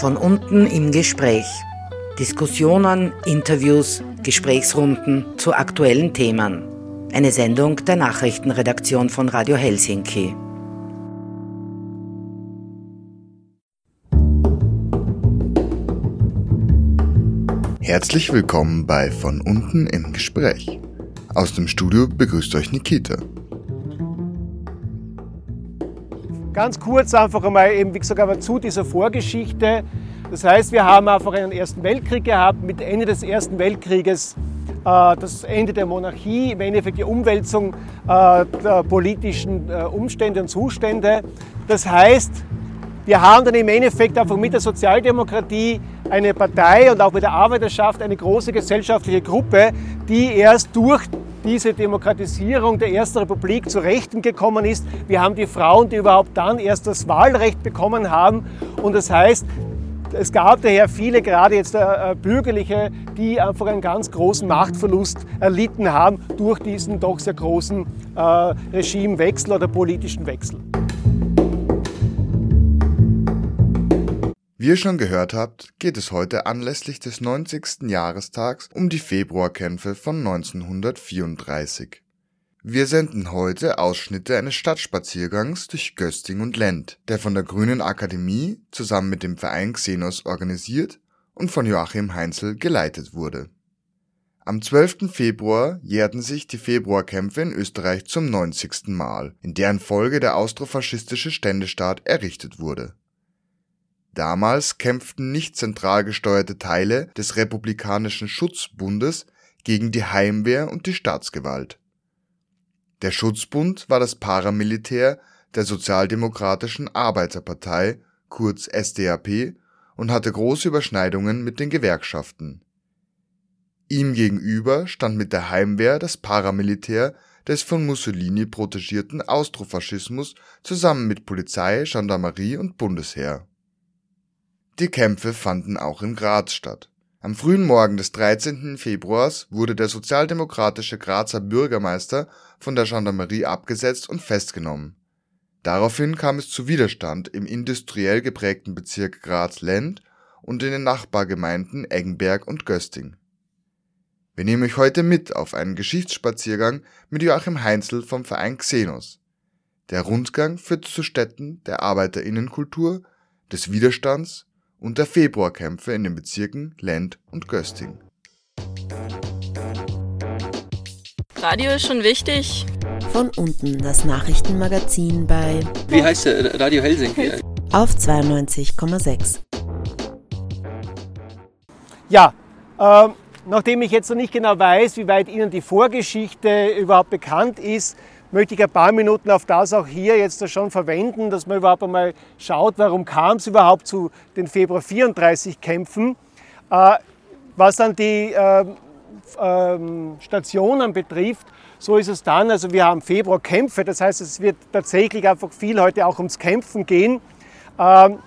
Von unten im Gespräch. Diskussionen, Interviews, Gesprächsrunden zu aktuellen Themen. Eine Sendung der Nachrichtenredaktion von Radio Helsinki. Herzlich willkommen bei Von unten im Gespräch. Aus dem Studio begrüßt euch Nikita. Ganz kurz einfach einmal eben, wie gesagt, aber zu dieser Vorgeschichte. Das heißt, wir haben einfach einen Ersten Weltkrieg gehabt. Mit Ende des Ersten Weltkrieges äh, das Ende der Monarchie, im Endeffekt die Umwälzung äh, der politischen äh, Umstände und Zustände. Das heißt, wir haben dann im Endeffekt einfach mit der Sozialdemokratie eine Partei und auch mit der Arbeiterschaft eine große gesellschaftliche Gruppe, die erst durch diese Demokratisierung der Ersten Republik zu Rechten gekommen ist. Wir haben die Frauen, die überhaupt dann erst das Wahlrecht bekommen haben. Und das heißt, es gab daher viele, gerade jetzt äh, Bürgerliche, die einfach einen ganz großen Machtverlust erlitten haben durch diesen doch sehr großen äh, Regimewechsel oder politischen Wechsel. Wie ihr schon gehört habt, geht es heute anlässlich des 90. Jahrestags um die Februarkämpfe von 1934. Wir senden heute Ausschnitte eines Stadtspaziergangs durch Gösting und Lent, der von der Grünen Akademie zusammen mit dem Verein Xenos organisiert und von Joachim Heinzel geleitet wurde. Am 12. Februar jährten sich die Februarkämpfe in Österreich zum 90. Mal, in deren Folge der austrofaschistische Ständestaat errichtet wurde Damals kämpften nicht zentral gesteuerte Teile des Republikanischen Schutzbundes gegen die Heimwehr und die Staatsgewalt. Der Schutzbund war das Paramilitär der Sozialdemokratischen Arbeiterpartei kurz SDAP und hatte große Überschneidungen mit den Gewerkschaften. Ihm gegenüber stand mit der Heimwehr das Paramilitär des von Mussolini protegierten Austrofaschismus zusammen mit Polizei, Gendarmerie und Bundesheer die Kämpfe fanden auch in Graz statt. Am frühen Morgen des 13. Februars wurde der sozialdemokratische Grazer Bürgermeister von der Gendarmerie abgesetzt und festgenommen. Daraufhin kam es zu Widerstand im industriell geprägten Bezirk Graz-Lend und in den Nachbargemeinden Eggenberg und Gösting. Wir nehmen euch heute mit auf einen Geschichtsspaziergang mit Joachim Heinzel vom Verein Xenos. Der Rundgang führt zu Städten der Arbeiterinnenkultur, des Widerstands und der Februarkämpfe in den Bezirken Lend und Gösting. Radio ist schon wichtig. Von unten das Nachrichtenmagazin bei. Wie heißt der? Radio Helsinki. Auf 92,6. Ja, äh, nachdem ich jetzt noch nicht genau weiß, wie weit Ihnen die Vorgeschichte überhaupt bekannt ist, möchte ich ein paar Minuten auf das auch hier jetzt schon verwenden, dass man überhaupt einmal schaut, warum kam es überhaupt zu den Februar 34 Kämpfen. Äh, was dann die äh, äh, Stationen betrifft, so ist es dann, also wir haben Februarkämpfe, das heißt, es wird tatsächlich einfach viel heute auch ums Kämpfen gehen. Ähm,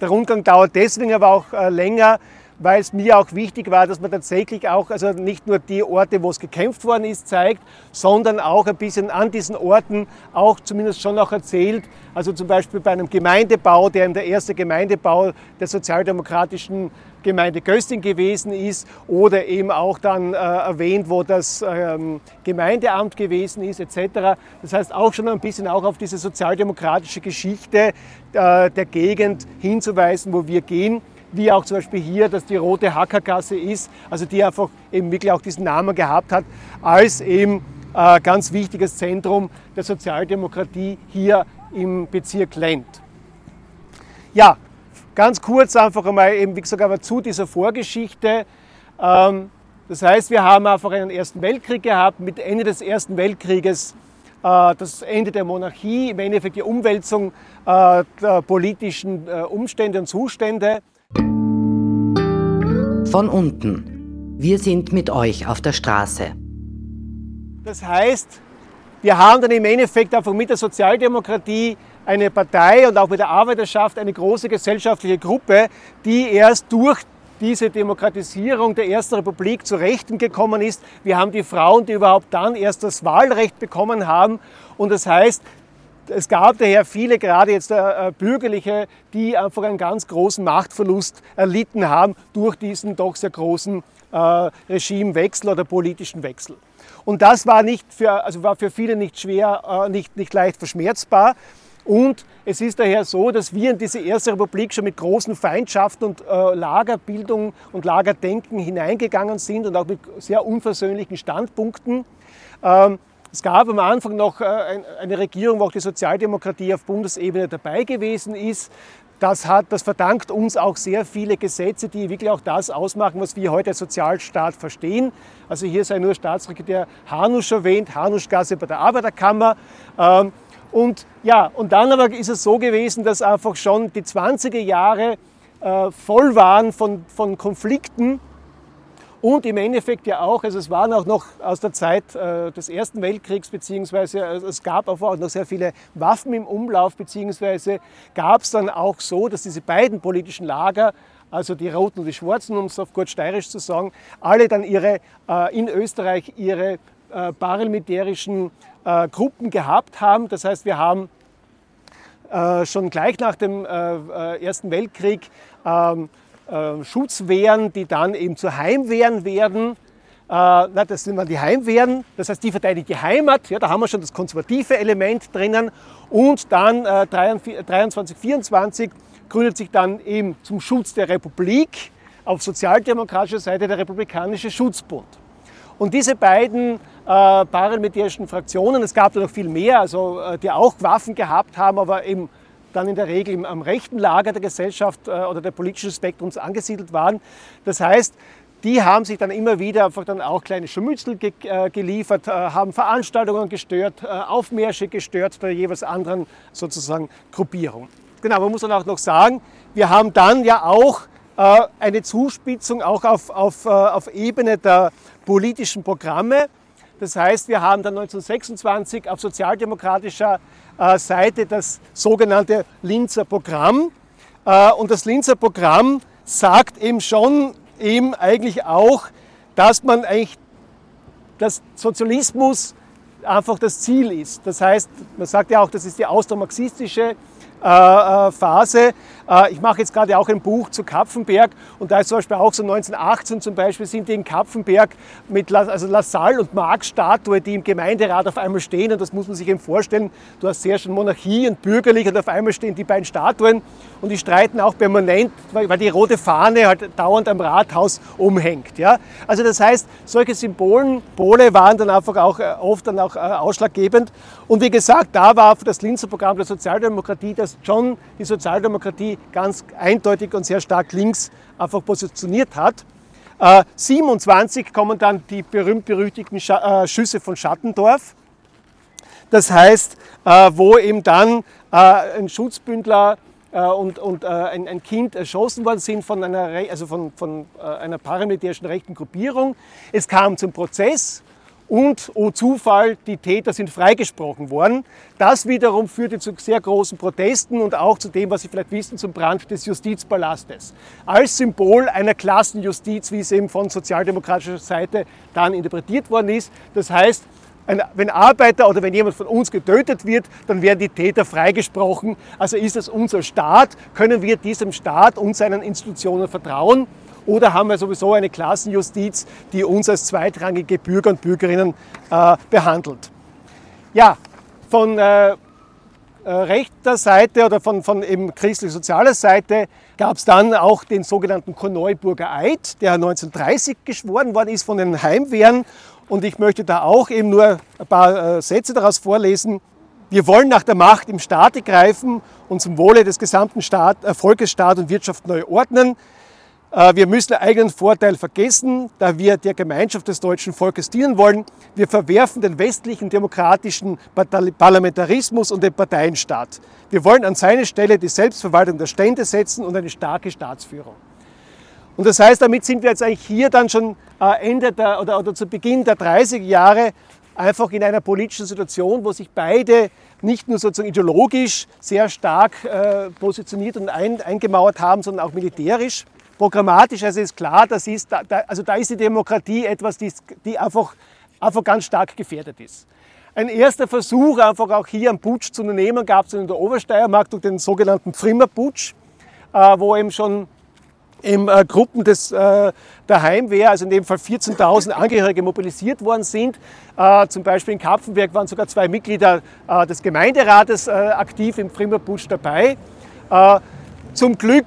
der Rundgang dauert deswegen aber auch äh, länger, weil es mir auch wichtig war, dass man tatsächlich auch, also nicht nur die Orte, wo es gekämpft worden ist, zeigt, sondern auch ein bisschen an diesen Orten auch zumindest schon auch erzählt. Also zum Beispiel bei einem Gemeindebau, der der erste Gemeindebau der sozialdemokratischen Gemeinde Gösting gewesen ist oder eben auch dann äh, erwähnt, wo das ähm, Gemeindeamt gewesen ist etc. Das heißt auch schon ein bisschen auch auf diese sozialdemokratische Geschichte äh, der Gegend hinzuweisen, wo wir gehen wie auch zum Beispiel hier, dass die rote Hackergasse ist, also die einfach eben wirklich auch diesen Namen gehabt hat, als eben äh, ganz wichtiges Zentrum der Sozialdemokratie hier im Bezirk Lent. Ja, ganz kurz einfach einmal eben, wie gesagt, aber zu dieser Vorgeschichte. Ähm, das heißt, wir haben einfach einen Ersten Weltkrieg gehabt. Mit Ende des Ersten Weltkrieges äh, das Ende der Monarchie, im Endeffekt die Umwälzung äh, der politischen äh, Umstände und Zustände. Von unten. Wir sind mit euch auf der Straße. Das heißt, wir haben dann im Endeffekt einfach mit der Sozialdemokratie eine Partei und auch mit der Arbeiterschaft eine große gesellschaftliche Gruppe, die erst durch diese Demokratisierung der Ersten Republik zu Rechten gekommen ist. Wir haben die Frauen, die überhaupt dann erst das Wahlrecht bekommen haben. Und das heißt, es gab daher viele, gerade jetzt äh, Bürgerliche, die einfach einen ganz großen Machtverlust erlitten haben durch diesen doch sehr großen äh, Regimewechsel oder politischen Wechsel. Und das war, nicht für, also war für viele nicht schwer, äh, nicht, nicht leicht verschmerzbar. Und es ist daher so, dass wir in diese Erste Republik schon mit großen Feindschaften und äh, Lagerbildung und Lagerdenken hineingegangen sind und auch mit sehr unversöhnlichen Standpunkten. Ähm, es gab am Anfang noch äh, eine Regierung, wo auch die Sozialdemokratie auf Bundesebene dabei gewesen ist. Das, hat, das verdankt uns auch sehr viele Gesetze, die wirklich auch das ausmachen, was wir heute als Sozialstaat verstehen. Also hier sei nur Staatssekretär Hanusch erwähnt, Hanuschgasse bei der Arbeiterkammer. Ähm, und ja, und dann aber ist es so gewesen, dass einfach schon die 20er Jahre äh, voll waren von, von Konflikten und im Endeffekt ja auch, also es waren auch noch aus der Zeit äh, des Ersten Weltkriegs, beziehungsweise äh, es gab auch noch sehr viele Waffen im Umlauf, beziehungsweise gab es dann auch so, dass diese beiden politischen Lager, also die Roten und die Schwarzen, um es auf gut steirisch zu sagen, alle dann ihre, äh, in Österreich ihre äh, paramilitärischen äh, Gruppen gehabt haben. Das heißt, wir haben äh, schon gleich nach dem Ersten Weltkrieg ähm, äh, Schutzwehren, die dann eben zu Heimwehren werden. Äh, das sind dann die Heimwehren, das heißt, die verteidigen die Heimat, ja, da haben wir schon das konservative Element drinnen. Und dann äh, 23, 24 gründet sich dann eben zum Schutz der Republik auf sozialdemokratischer Seite der Republikanische Schutzbund. Und diese beiden äh, paramilitärischen Fraktionen, es gab da noch viel mehr, also äh, die auch Waffen gehabt haben, aber eben dann in der Regel am rechten Lager der Gesellschaft äh, oder der politischen Spektrums angesiedelt waren. Das heißt, die haben sich dann immer wieder einfach dann auch kleine Scharmützel ge äh, geliefert, äh, haben Veranstaltungen gestört, Aufmärsche gestört der jeweils anderen sozusagen Gruppierung. Genau, man muss dann auch noch sagen, wir haben dann ja auch eine Zuspitzung auch auf, auf, auf Ebene der politischen Programme. Das heißt, wir haben dann 1926 auf sozialdemokratischer Seite das sogenannte Linzer Programm. Äh, und das Linzer Programm sagt eben schon eben eigentlich auch, dass man eigentlich, dass Sozialismus einfach das Ziel ist. Das heißt, man sagt ja auch, das ist die austromarxistische äh, Phase. Äh, ich mache jetzt gerade auch ein Buch zu Kapfenberg und da ist zum Beispiel auch so 1918 zum Beispiel sind die in Kapfenberg mit La, also Lassalle und Marx Statue, die im Gemeinderat auf einmal stehen und das muss man sich eben vorstellen. Du hast sehr schon Monarchie und bürgerlich und auf einmal stehen die beiden Statuen und die streiten auch permanent, weil die rote Fahne halt dauernd am Rathaus umhängt. Ja? Also das heißt, solche Symbolen, waren dann einfach auch äh, oft dann auch äh, ausschlaggebend und wie gesagt, da war das Linzer Programm der Sozialdemokratie, dass schon die Sozialdemokratie ganz eindeutig und sehr stark links einfach positioniert hat. Äh, 27 kommen dann die berühmt-berüchtigten äh, Schüsse von Schattendorf. Das heißt, äh, wo eben dann äh, ein Schutzbündler äh, und, und äh, ein, ein, Kind erschossen worden sind von einer, also von, von einer paramilitärischen rechten Gruppierung. Es kam zum Prozess und, oh Zufall, die Täter sind freigesprochen worden. Das wiederum führte zu sehr großen Protesten und auch zu dem, was Sie vielleicht wissen, zum Brand des Justizpalastes. Als Symbol einer Klassenjustiz, wie es eben von sozialdemokratischer Seite dann interpretiert worden ist. Das heißt, wenn Arbeiter oder wenn jemand von uns getötet wird, dann werden die Täter freigesprochen. Also ist es unser Staat, können wir diesem Staat und seinen Institutionen vertrauen? Oder haben wir sowieso eine Klassenjustiz, die uns als zweitrangige Bürger und Bürgerinnen äh, behandelt? Ja, von äh, äh rechter Seite oder von, von eben christlich-sozialer Seite gab es dann auch den sogenannten Korneuburger Eid, der 1930 geschworen worden ist von den Heimwehren. Und ich möchte da auch eben nur ein paar äh, Sätze daraus vorlesen. Wir wollen nach der Macht im Staate greifen und zum Wohle des gesamten Staat, Volkes, Staat und Wirtschaft neu ordnen. Äh, wir müssen eigenen Vorteil vergessen, da wir der Gemeinschaft des deutschen Volkes dienen wollen. Wir verwerfen den westlichen demokratischen Parlamentarismus und den Parteienstaat. Wir wollen an seine Stelle die Selbstverwaltung der Stände setzen und eine starke Staatsführung. Und das heißt, damit sind wir jetzt eigentlich hier dann schon äh, Ende der, oder, oder zu Beginn der 30er Jahre einfach in einer politischen Situation, wo sich beide nicht nur sozusagen ideologisch sehr stark äh, positioniert und ein, eingemauert haben, sondern auch militärisch. Programmatisch, also ist klar, das ist, da, also da ist die Demokratie etwas, die, die einfach, einfach ganz stark gefährdet ist. Ein erster Versuch, einfach auch hier einen Putsch zu unternehmen, gab es in der Obersteiermark durch den sogenannten Frimmer-Putsch, äh, wo eben schon im äh, Gruppen des, äh, der Heimwehr, also in dem Fall 14.000 Angehörige mobilisiert worden sind. Äh, zum Beispiel in Kapfenberg waren sogar zwei Mitglieder äh, des Gemeinderates äh, aktiv im Frimmer-Putsch dabei. Zum Glück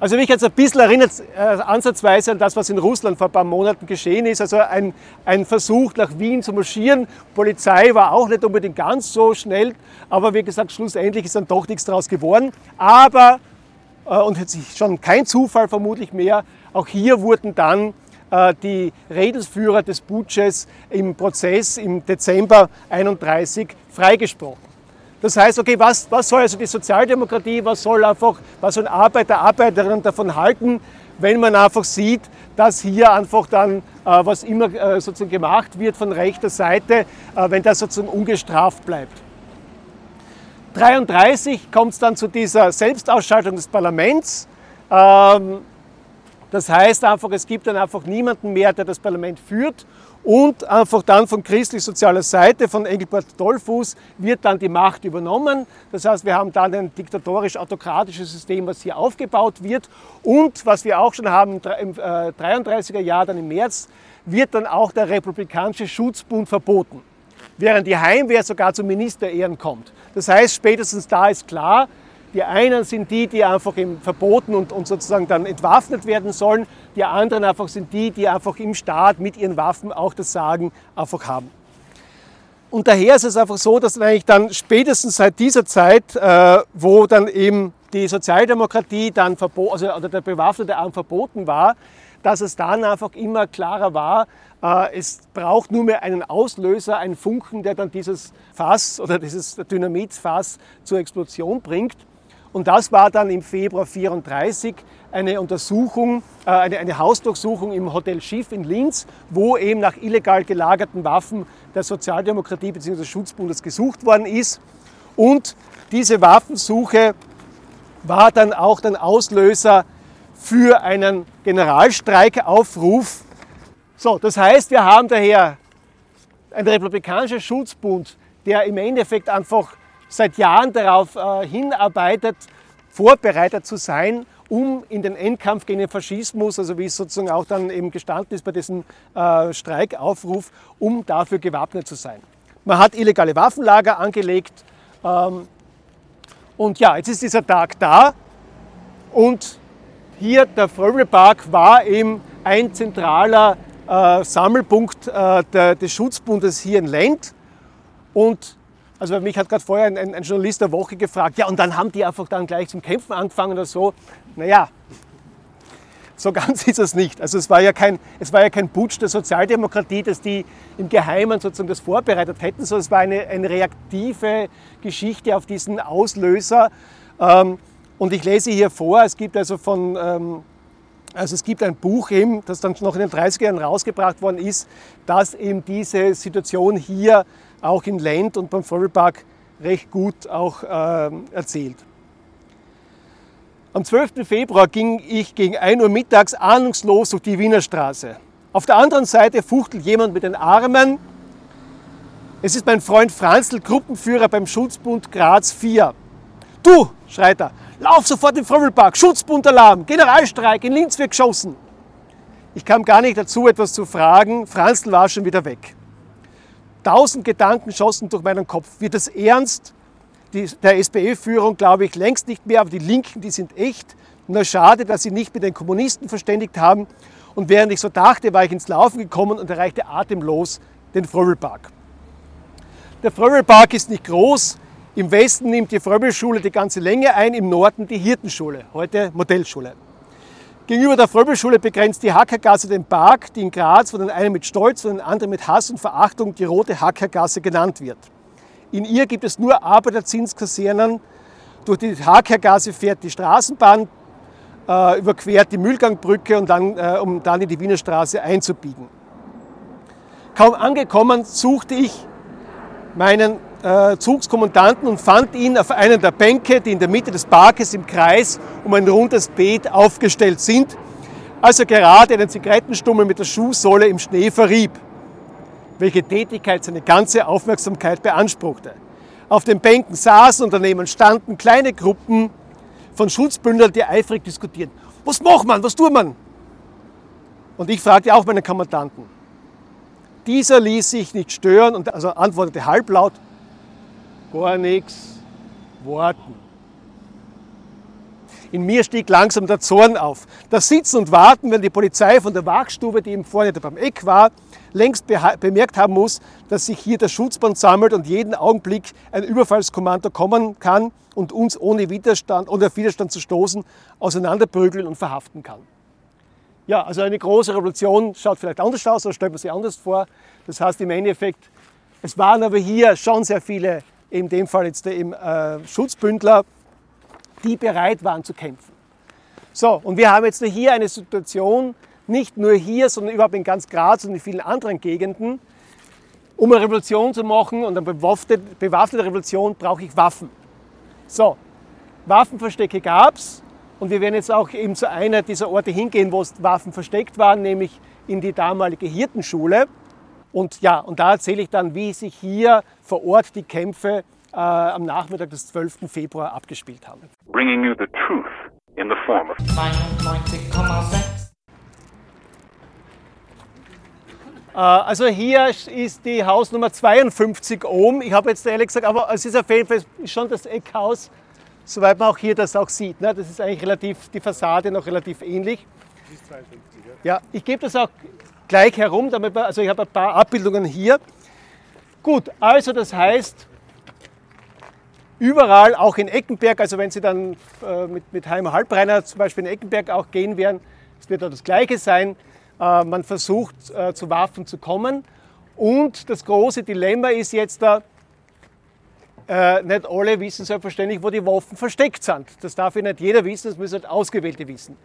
also mich jetzt ein bisschen erinnert äh, ansatzweise an das, was in Russland vor ein paar Monaten geschehen ist. Also ein, ein Versuch nach Wien zu marschieren. Polizei war auch nicht unbedingt ganz so schnell, aber wie gesagt, schlussendlich ist dann doch nichts daraus geworden. Aber, äh, und jetzt schon kein Zufall vermutlich mehr, auch hier wurden dann äh, die Redelsführer des Putsches im Prozess im Dezember 31 freigesprochen. Das heißt, okay, was, was soll also die Sozialdemokratie, was soll einfach, was sollen Arbeiter, Arbeiterinnen davon halten, wenn man einfach sieht, dass hier einfach dann, äh, was immer äh, sozusagen gemacht wird von rechter Seite, äh, wenn das sozusagen ungestraft bleibt. 33 kommt es dann zu dieser Selbstausschaltung des Parlaments. Ähm, das heißt einfach, es gibt dann einfach niemanden mehr, der das Parlament führt und einfach dann von christlich-sozialer Seite, von Engelbert Dollfuß, wird dann die Macht übernommen. Das heißt, wir haben dann ein diktatorisch-autokratisches System, was hier aufgebaut wird. Und was wir auch schon haben im 33er äh, Jahr, dann im März, wird dann auch der Republikanische Schutzbund verboten. Während die Heimwehr sogar zu Ministerehren kommt. Das heißt, spätestens da ist klar, die einen sind die, die einfach verboten und, und sozusagen dann entwaffnet werden sollen. Die anderen einfach sind die, die einfach im Staat mit ihren Waffen auch das Sagen einfach haben. Und daher ist es einfach so, dass eigentlich dann spätestens seit dieser Zeit, äh, wo dann eben die Sozialdemokratie dann verboten, also oder der bewaffnete Arm verboten war, dass es dann einfach immer klarer war, äh, es braucht nur mehr einen Auslöser, einen Funken, der dann dieses Fass oder dieses Dynamitfass zur Explosion bringt. Und das war dann im Februar 1934 eine Untersuchung, äh, eine, eine Hausdurchsuchung im Hotel Schiff in Linz, wo eben nach illegal gelagerten Waffen der Sozialdemokratie bzw. des Schutzbundes gesucht worden ist. Und diese Waffensuche war dann auch der Auslöser für einen Generalstreikaufruf. So, das heißt, wir haben daher einen republikanischen Schutzbund, der im Endeffekt einfach seit Jahren darauf äh, hinarbeitet, vorbereitet zu sein, um in den Endkampf gegen den Faschismus, also wie es sozusagen auch dann eben gestanden ist bei diesem äh, Streikaufruf, um dafür gewappnet zu sein. Man hat illegale Waffenlager angelegt ähm, und ja, jetzt ist dieser Tag da und hier der Fröbelpark war eben ein zentraler äh, Sammelpunkt äh, der, des Schutzbundes hier in Lent und also mich hat gerade vorher ein, ein, Journalist der Woche gefragt, ja und dann haben die einfach dann gleich zum Kämpfen angefangen oder so. Naja, so ganz ist es nicht. Also es war ja kein, es war ja kein Putsch der Sozialdemokratie, dass die im Geheimen sozusagen das vorbereitet hätten, sondern es war eine, eine reaktive Geschichte auf diesen Auslöser. Ähm, und ich lese hier vor, es gibt also von, ähm, also es gibt ein Buch eben, das dann noch in den 30er Jahren rausgebracht worden ist, das eben diese Situation hier auch in Lent und beim Vogelpark recht gut auch äh, erzählt. Am 12. Februar ging ich gegen 1 Uhr mittags ahnungslos durch die Wiener Straße. Auf der anderen Seite fuchtelt jemand mit den Armen. Es ist mein Freund Franzl, Gruppenführer beim Schutzbund Graz 4. Du, schreit er, lauf sofort in Fröbelpark, Schutzbundalarm, Generalstreik, in Linz wird geschossen. Ich kam gar nicht dazu, etwas zu fragen. Franzl war schon wieder weg. Tausend Gedanken schossen durch meinen Kopf. Wird das ernst? Die, der SPÖ-Führung glaube ich längst nicht mehr, aber die Linken, die sind echt. Nur schade, dass sie nicht mit den Kommunisten verständigt haben. Und während ich so dachte, war ich ins Laufen gekommen und erreichte atemlos den Fröbelpark. Der Fröbelpark ist nicht groß. Im Westen nimmt die Fröbelschule die ganze Länge ein, im Norden die Hirtenschule, heute Modellschule. Gegenüber der Fröbelschule begrenzt die Hackergasse den Park, die in Graz von den einen mit Stolz, von den anderen mit Hass und Verachtung die rote Hackergasse genannt wird. In ihr gibt es nur Arbeiterzinskasernen. Durch die Hackergasse fährt die Straßenbahn, äh, überquert die Mühlgangbrücke, und dann, äh, um dann in die Wiener Straße einzubiegen. Kaum angekommen suchte ich meinen Zugskommandanten und fand ihn auf einer der Bänke, die in der Mitte des Parkes im Kreis um ein rundes Beet aufgestellt sind. als er gerade einen Zigarettenstummel mit der Schuhsohle im Schnee verrieb, welche Tätigkeit seine ganze Aufmerksamkeit beanspruchte. Auf den Bänken saßen und daneben standen kleine Gruppen von Schutzbündeln, die eifrig diskutieren. Was macht man? Was tut man? Und ich fragte auch meinen Kommandanten. Dieser ließ sich nicht stören und also antwortete halblaut, gar nichts, warten. In mir stieg langsam der Zorn auf. Das Sitzen und Warten, wenn die Polizei von der Wachstube, die eben vorne beim Eck war, längst bemerkt haben muss, dass sich hier der Schutzband sammelt und jeden Augenblick ein Überfallskommando kommen kann und uns ohne Widerstand oder Widerstand zu stoßen, auseinanderprügeln und verhaften kann. Ja, also eine große Revolution schaut vielleicht anders aus, oder stellt man sich anders vor. Das heißt im Endeffekt, es waren aber hier schon sehr viele, in dem Fall jetzt eben äh, Schutzbündler, die bereit waren zu kämpfen. So, und wir haben jetzt hier eine Situation, nicht nur hier, sondern überhaupt in ganz Graz und in vielen anderen Gegenden. Um eine Revolution zu machen und eine bewaffnete, Revolution brauche ich Waffen. So, Waffenverstecke gab es und wir werden jetzt auch eben zu einer dieser Orte hingehen, wo Waffen versteckt waren, nämlich in die damalige Hirtenschule. Und ja, und da erzähle ich dann, wie sich hier vor Ort die Kämpfe äh, am Nachmittag des 12. Februar abgespielt haben. Bringing you the truth in the form of 99,6. Äh, also hier ist die Hausnummer 52 oben. Ich habe jetzt ehrlich gesagt, aber es ist auf jeden Fall schon das Eckhaus, soweit man auch hier das auch sieht. Ne? Das ist eigentlich relativ, die Fassade noch relativ ähnlich. Das ist 52, ja. Ja, ich gebe das auch gleich herum, damit man, also ich habe ein paar Abbildungen hier. Gut, also das heißt, überall, auch in Eckenberg, also wenn Sie dann äh, mit, mit Heimer Halbreiner zum Beispiel in Eckenberg auch gehen werden, es wird da das Gleiche sein. Äh, man versucht äh, zu Waffen zu kommen. Und das große Dilemma ist jetzt da, äh, nicht alle wissen selbstverständlich, wo die Waffen versteckt sind. Das darf ja nicht jeder wissen, das müssen halt Ausgewählte wissen.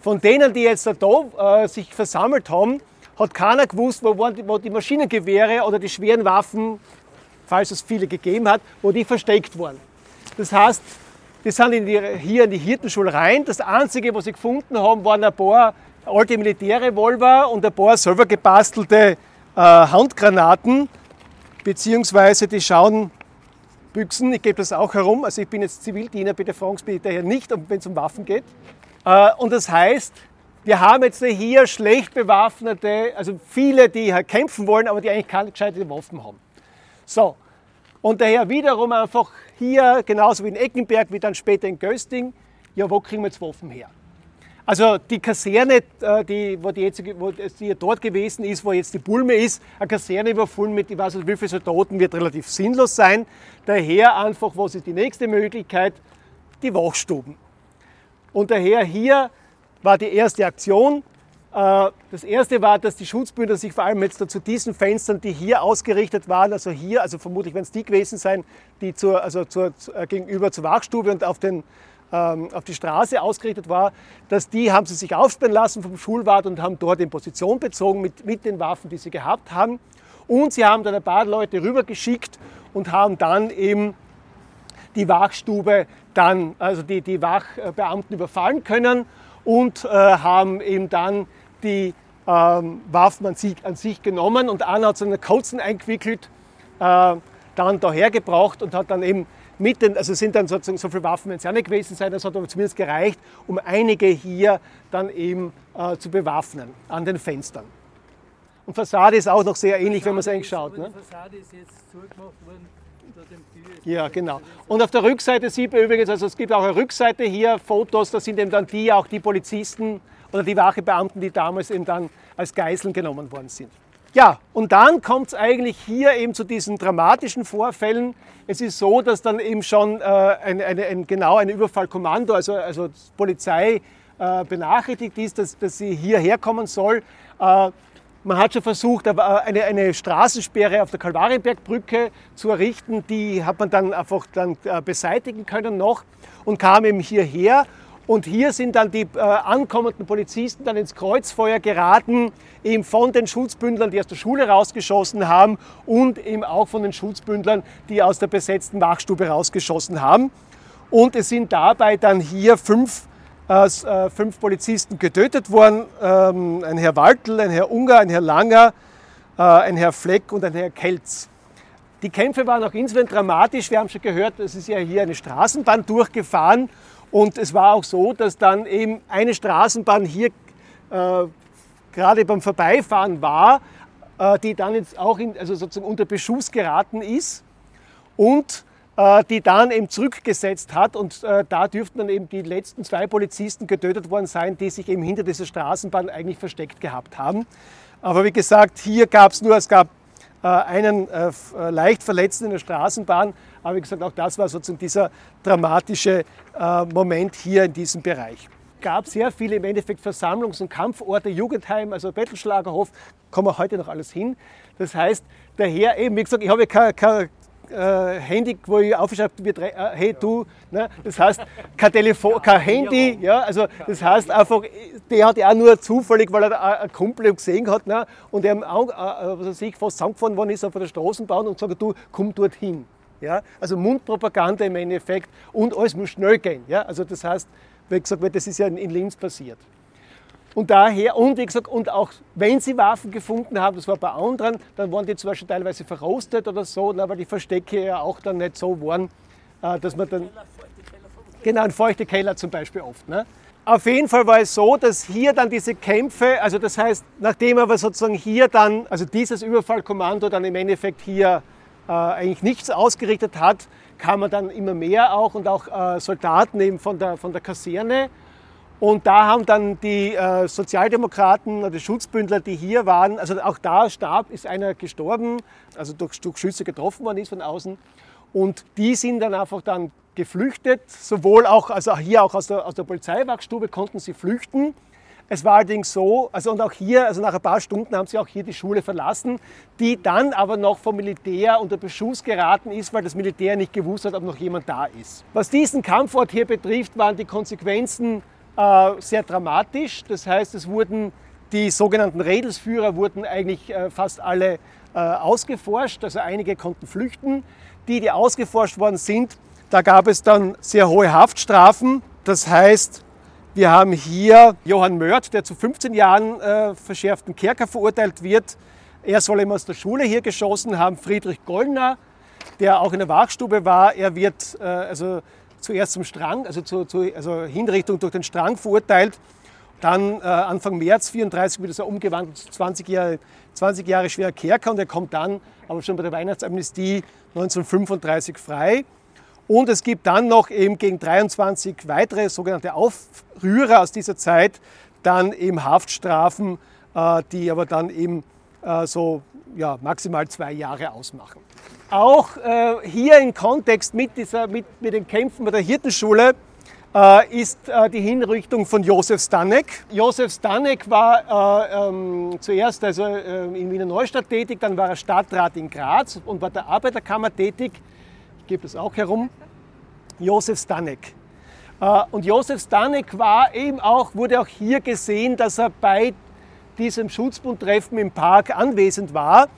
Von denen, die jetzt da äh, sich versammelt haben, hat keiner gewusst, wo, wo die Maschinengewehre oder die schweren Waffen falls es viele gegeben hat, wo die versteckt waren. Das heißt, die sind in die, hier in die Hirtenschule rein. Das Einzige, was sie gefunden haben, waren ein paar alte Militärrevolver und ein paar selber gebastelte äh, Handgranaten, beziehungsweise die Schauenbüchsen. Ich gebe das auch herum. Also ich bin jetzt Zivildiener, bitte fragen Sie mich daher nicht, wenn es um Waffen geht. Äh, und das heißt, wir haben jetzt hier schlecht bewaffnete, also viele, die halt kämpfen wollen, aber die eigentlich keine gescheite Waffen haben. So, und daher wiederum einfach hier, genauso wie in Eckenberg, wie dann später in Gösting, ja, wo kriegen wir jetzt Waffen her? Also die Kaserne, äh, die, wo, die jetzt, wo die dort gewesen ist, wo jetzt die Bulme ist, eine Kaserne überfüllen mit, ich weiß nicht wie viele Soldaten, wird relativ sinnlos sein. Daher einfach, was ist die nächste Möglichkeit? Die Wachstuben. Und daher hier war die erste Aktion, äh, das erste war, dass die Schutzbünder sich vor allem jetzt zu diesen Fenstern, die hier ausgerichtet waren, also hier, also vermutlich werden es die gewesen sein, die zur, also zur, äh, gegenüber zur Wachstube und auf, den, ähm, auf die Straße ausgerichtet war, dass die haben sie sich aufsperren lassen vom Schulwart und haben dort in Position bezogen mit, mit den Waffen, die sie gehabt haben. Und sie haben dann ein paar Leute rübergeschickt und haben dann eben die Wachstube dann, also die, die Wachbeamten überfallen können und äh, haben eben dann die ähm, Waffen an sich, an sich, genommen und einer hat so eine Kauzen eingewickelt, äh, dann dahergebracht und hat dann eben mit den, also sind dann sozusagen so viele Waffen, wenn es ja nicht gewesen sein, das hat aber zumindest gereicht, um einige hier dann eben äh, zu bewaffnen an den Fenstern. Und Fassade ist auch noch sehr ähnlich, wenn man es eigentlich schaut. Ne? Fassade ist jetzt zugemacht worden ja, genau. Und auf der Rückseite sieht man übrigens, also es gibt auch eine Rückseite hier, Fotos, da sind eben dann die, auch die Polizisten oder die Wachebeamten, die damals eben dann als Geiseln genommen worden sind. Ja, und dann kommt es eigentlich hier eben zu diesen dramatischen Vorfällen. Es ist so, dass dann eben schon äh, ein, ein, ein, genau ein Überfallkommando, also, also Polizei, äh, benachrichtigt ist, dass, dass sie hierher kommen soll. Äh, man hat schon versucht, eine, eine Straßensperre auf der Kalvarienbergbrücke zu errichten. Die hat man dann einfach dann äh, beseitigen können noch und kam eben hierher. Und hier sind dann die äh, ankommenden Polizisten dann ins Kreuzfeuer geraten, eben von den Schutzbündlern, die aus der Schule rausgeschossen haben und eben auch von den Schutzbündlern, die aus der besetzten Wachstube rausgeschossen haben. Und es sind dabei dann hier fünf äh, äh, fünf Polizisten getötet worden. Ähm, ein Herr Waltel, ein Herr Unger, ein Herr Langer, äh, ein Herr Fleck und ein Herr Kelz. Die Kämpfe waren auch insofern dramatisch. Wir haben schon gehört, es ist ja hier eine Straßenbahn durchgefahren. Und es war auch so, dass dann eben eine Straßenbahn hier äh, gerade beim Vorbeifahren war, äh, die dann jetzt auch in, also sozusagen unter Beschuss geraten ist und äh, die dann eben zurückgesetzt hat. Und äh, da dürften dann eben die letzten zwei Polizisten getötet worden sein, die sich eben hinter dieser Straßenbahn eigentlich versteckt gehabt haben. Aber wie gesagt, hier gab es nur, es gab einen leicht Verletzten in der Straßenbahn. Aber wie gesagt, auch das war sozusagen dieser dramatische Moment hier in diesem Bereich gab sehr viele im Endeffekt Versammlungs- und Kampforte, Jugendheim, also Bettelschlagerhof, kommen wir heute noch alles hin. Das heißt, daher eben, wie gesagt, ich habe kein, kein äh, Handy, wo ich aufgeschrieben habe, äh, hey du, ne? das heißt kein Telefon, kein Handy, ja, also das heißt einfach, der hat ja auch nur zufällig, weil er einen Kumpel gesehen hat ne? und er äh, was weiß ich, fast zusammengefahren worden ist auf der Straßenbahn und sagt, du, komm dorthin. Ja? Also Mundpropaganda im Endeffekt und alles muss schnell gehen. Ja? Also das heißt, wie gesagt, das ist ja in Linz passiert. Und daher, und wie gesagt, und auch wenn sie Waffen gefunden haben, das war bei anderen, dann waren die zum Beispiel teilweise verrostet oder so, weil die Verstecke ja auch dann nicht so waren, äh, dass man dann. Genau, ein feuchte Keller zum Beispiel oft. Ne? Auf jeden Fall war es so, dass hier dann diese Kämpfe, also das heißt, nachdem aber sozusagen hier dann, also dieses Überfallkommando dann im Endeffekt hier äh, eigentlich nichts ausgerichtet hat, kamen dann immer mehr auch und auch äh, Soldaten eben von der, von der Kaserne. Und da haben dann die äh, Sozialdemokraten oder Schutzbündler, die hier waren, also auch da starb, ist einer gestorben, also durch, durch Schüsse getroffen worden ist von außen. Und die sind dann einfach dann geflüchtet, sowohl auch, also hier auch aus der, aus der Polizeiwachstube konnten sie flüchten. Es war allerdings so, also und auch hier, also nach ein paar Stunden haben sie auch hier die Schule verlassen, die dann aber noch vom Militär unter Beschuss geraten ist, weil das Militär nicht gewusst hat, ob noch jemand da ist. Was diesen Kampfort hier betrifft, waren die Konsequenzen sehr dramatisch. Das heißt, es wurden die sogenannten Redelsführer wurden eigentlich äh, fast alle äh, ausgeforscht, also einige konnten flüchten. Die, die ausgeforscht worden sind, da gab es dann sehr hohe Haftstrafen. Das heißt, wir haben hier Johann Mörth, der zu 15 Jahren äh, verschärften Kerker verurteilt wird. Er soll ihm aus der Schule hier geschossen haben. Friedrich Gollner, der auch in der Wachstube war, er wird äh, also zuerst zum Strang, also, zu, zu, also Hinrichtung durch den Strang verurteilt. Dann äh, Anfang März 34 wird er umgewandelt zu 20 Jahre, 20 Jahre schwerer Kerker und er kommt dann aber schon bei der Weihnachtsamnestie 1935 frei. Und es gibt dann noch eben gegen 23 weitere sogenannte Aufrührer aus dieser Zeit dann eben Haftstrafen, äh, die aber dann eben äh, so ja, maximal zwei Jahre ausmachen. Auch äh, hier im Kontext mit, dieser, mit, mit den Kämpfen bei der Hirtenschule ist die Hinrichtung von Josef Stanek. Josef Stanek war ähm, zuerst also, in Wiener Neustadt tätig, dann war er Stadtrat in Graz und bei der Arbeiterkammer tätig gibt es auch herum, Josef Stanek. Äh, und Josef Stanek war eben auch, wurde auch hier gesehen, dass er bei diesem Schutzbundtreffen im Park anwesend war,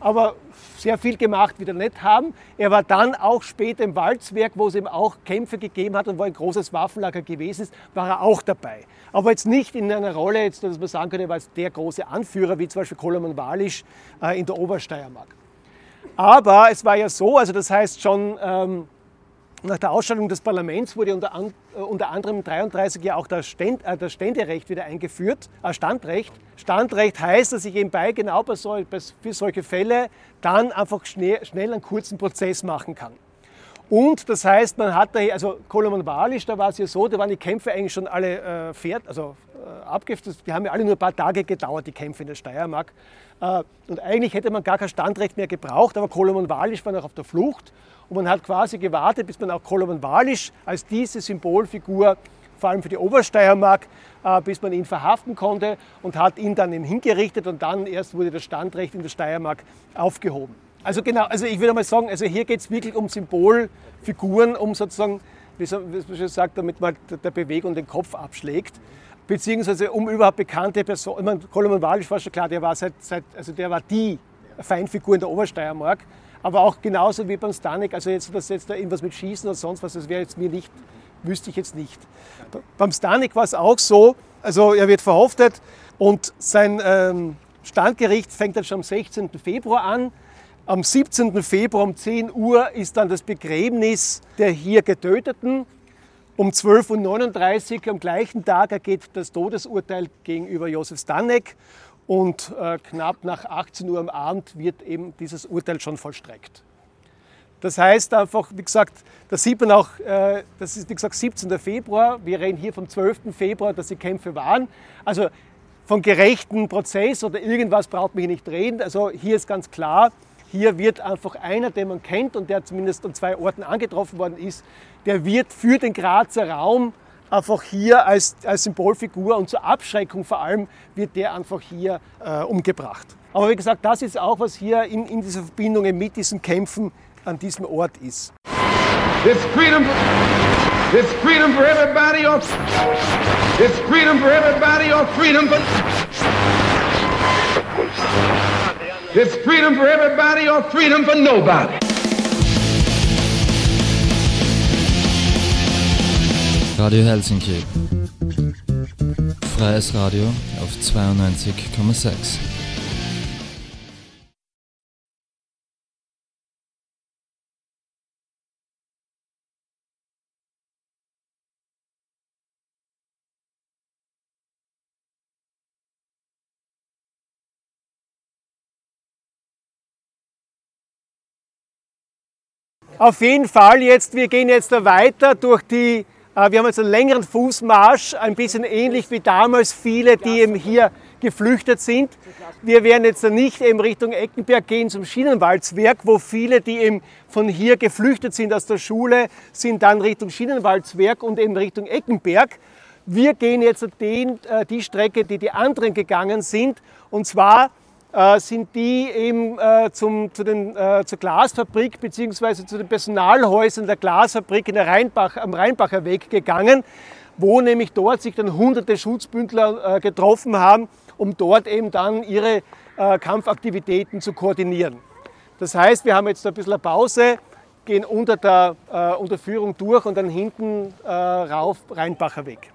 aber sehr viel gemacht wieder nicht haben. Er war dann auch später im Walzwerk, wo es eben auch Kämpfe gegeben hat und wo ein großes Waffenlager gewesen ist, war er auch dabei. Aber jetzt nicht in einer Rolle, jetzt, dass man sagen könnte, er war der große Anführer, wie zum Beispiel Koloman Walisch äh, in der Obersteiermark. Aber es war ja so, also das heißt schon ähm, nach der Ausstellung des Parlaments wurde unter, an, äh, unter anderem 33 ja auch das, Ständ, äh, das Ständerecht wieder eingeführt, äh, Standrecht. Standrecht heißt, dass ich eben bei genau bei so, bei, für solche Fälle dann einfach schnell, schnell einen kurzen Prozess machen kann. Und das heißt, man hat da, also Koloman Walisch, da war es ja so, da waren die Kämpfe eigentlich schon alle äh, fährt, also äh, abgiftet. Die haben ja alle nur ein paar Tage gedauert, die Kämpfe in der Steiermark. Äh, und eigentlich hätte man gar kein Standrecht mehr gebraucht, aber Koloman Walisch war noch auf der Flucht und man hat quasi gewartet, bis man auch Koloman Walisch als diese Symbolfigur vor allem für die Obersteiermark, äh, bis man ihn verhaften konnte und hat ihn dann hingerichtet und dann erst wurde das Standrecht in der Steiermark aufgehoben. Also genau, also ich würde mal sagen, also hier geht es wirklich um Symbolfiguren, um sozusagen, wie man schon sagt, damit man der Bewegung den Kopf abschlägt, beziehungsweise um überhaupt bekannte Personen. Meine, Koloman Walisch war schon klar, der war seit, seit, also der war die Feinfigur in der Obersteiermark, aber auch genauso wie beim Stanek, also jetzt, dass jetzt da irgendwas mit Schießen oder sonst was, das wäre jetzt mir nicht wüsste ich jetzt nicht. Beim Stanek war es auch so, also er wird verhaftet und sein ähm, Standgericht fängt dann schon am 16. Februar an. Am 17. Februar um 10 Uhr ist dann das Begräbnis der hier Getöteten. Um 12.39 Uhr am gleichen Tag ergeht das Todesurteil gegenüber Josef Stanek und äh, knapp nach 18 Uhr am Abend wird eben dieses Urteil schon vollstreckt. Das heißt einfach, wie gesagt, da sieht man auch, äh, das ist wie gesagt 17. Februar, wir reden hier vom 12. Februar, dass die Kämpfe waren. Also von gerechten Prozess oder irgendwas braucht man hier nicht reden. Also hier ist ganz klar, hier wird einfach einer, den man kennt und der zumindest an zwei Orten angetroffen worden ist, der wird für den Grazer Raum einfach hier als, als Symbolfigur und zur Abschreckung vor allem wird der einfach hier äh, umgebracht. Aber wie gesagt, das ist auch, was hier in, in dieser Verbindung mit diesen Kämpfen an diesem Ort ist. This freedom, this freedom for everybody or this freedom for everybody or freedom for this freedom for everybody or freedom for nobody. Radio Helsinki. Freies Radio auf 92,6. Auf jeden Fall jetzt, wir gehen jetzt weiter durch die äh, wir haben jetzt einen längeren Fußmarsch, ein bisschen ähnlich wie damals viele, die eben hier geflüchtet sind. Wir werden jetzt nicht eben Richtung Eckenberg gehen zum Schienenwaldswerk, wo viele, die eben von hier geflüchtet sind aus der Schule, sind dann Richtung Schienenwaldswerk und eben Richtung Eckenberg. Wir gehen jetzt den, äh, die Strecke, die die anderen gegangen sind, und zwar sind die eben äh, zum, zu den, äh, zur Glasfabrik bzw. zu den Personalhäusern der Glasfabrik in der Rheinbach, am Rheinbacher Weg gegangen, wo nämlich dort sich dann hunderte Schutzbündler getroffen haben, um dort eben dann ihre Kampfaktivitäten zu koordinieren. Das heißt, wir haben jetzt ein bisschen eine Pause, gehen unter der äh, Unterführung durch und dann hinten äh, rauf Rheinbacher Weg.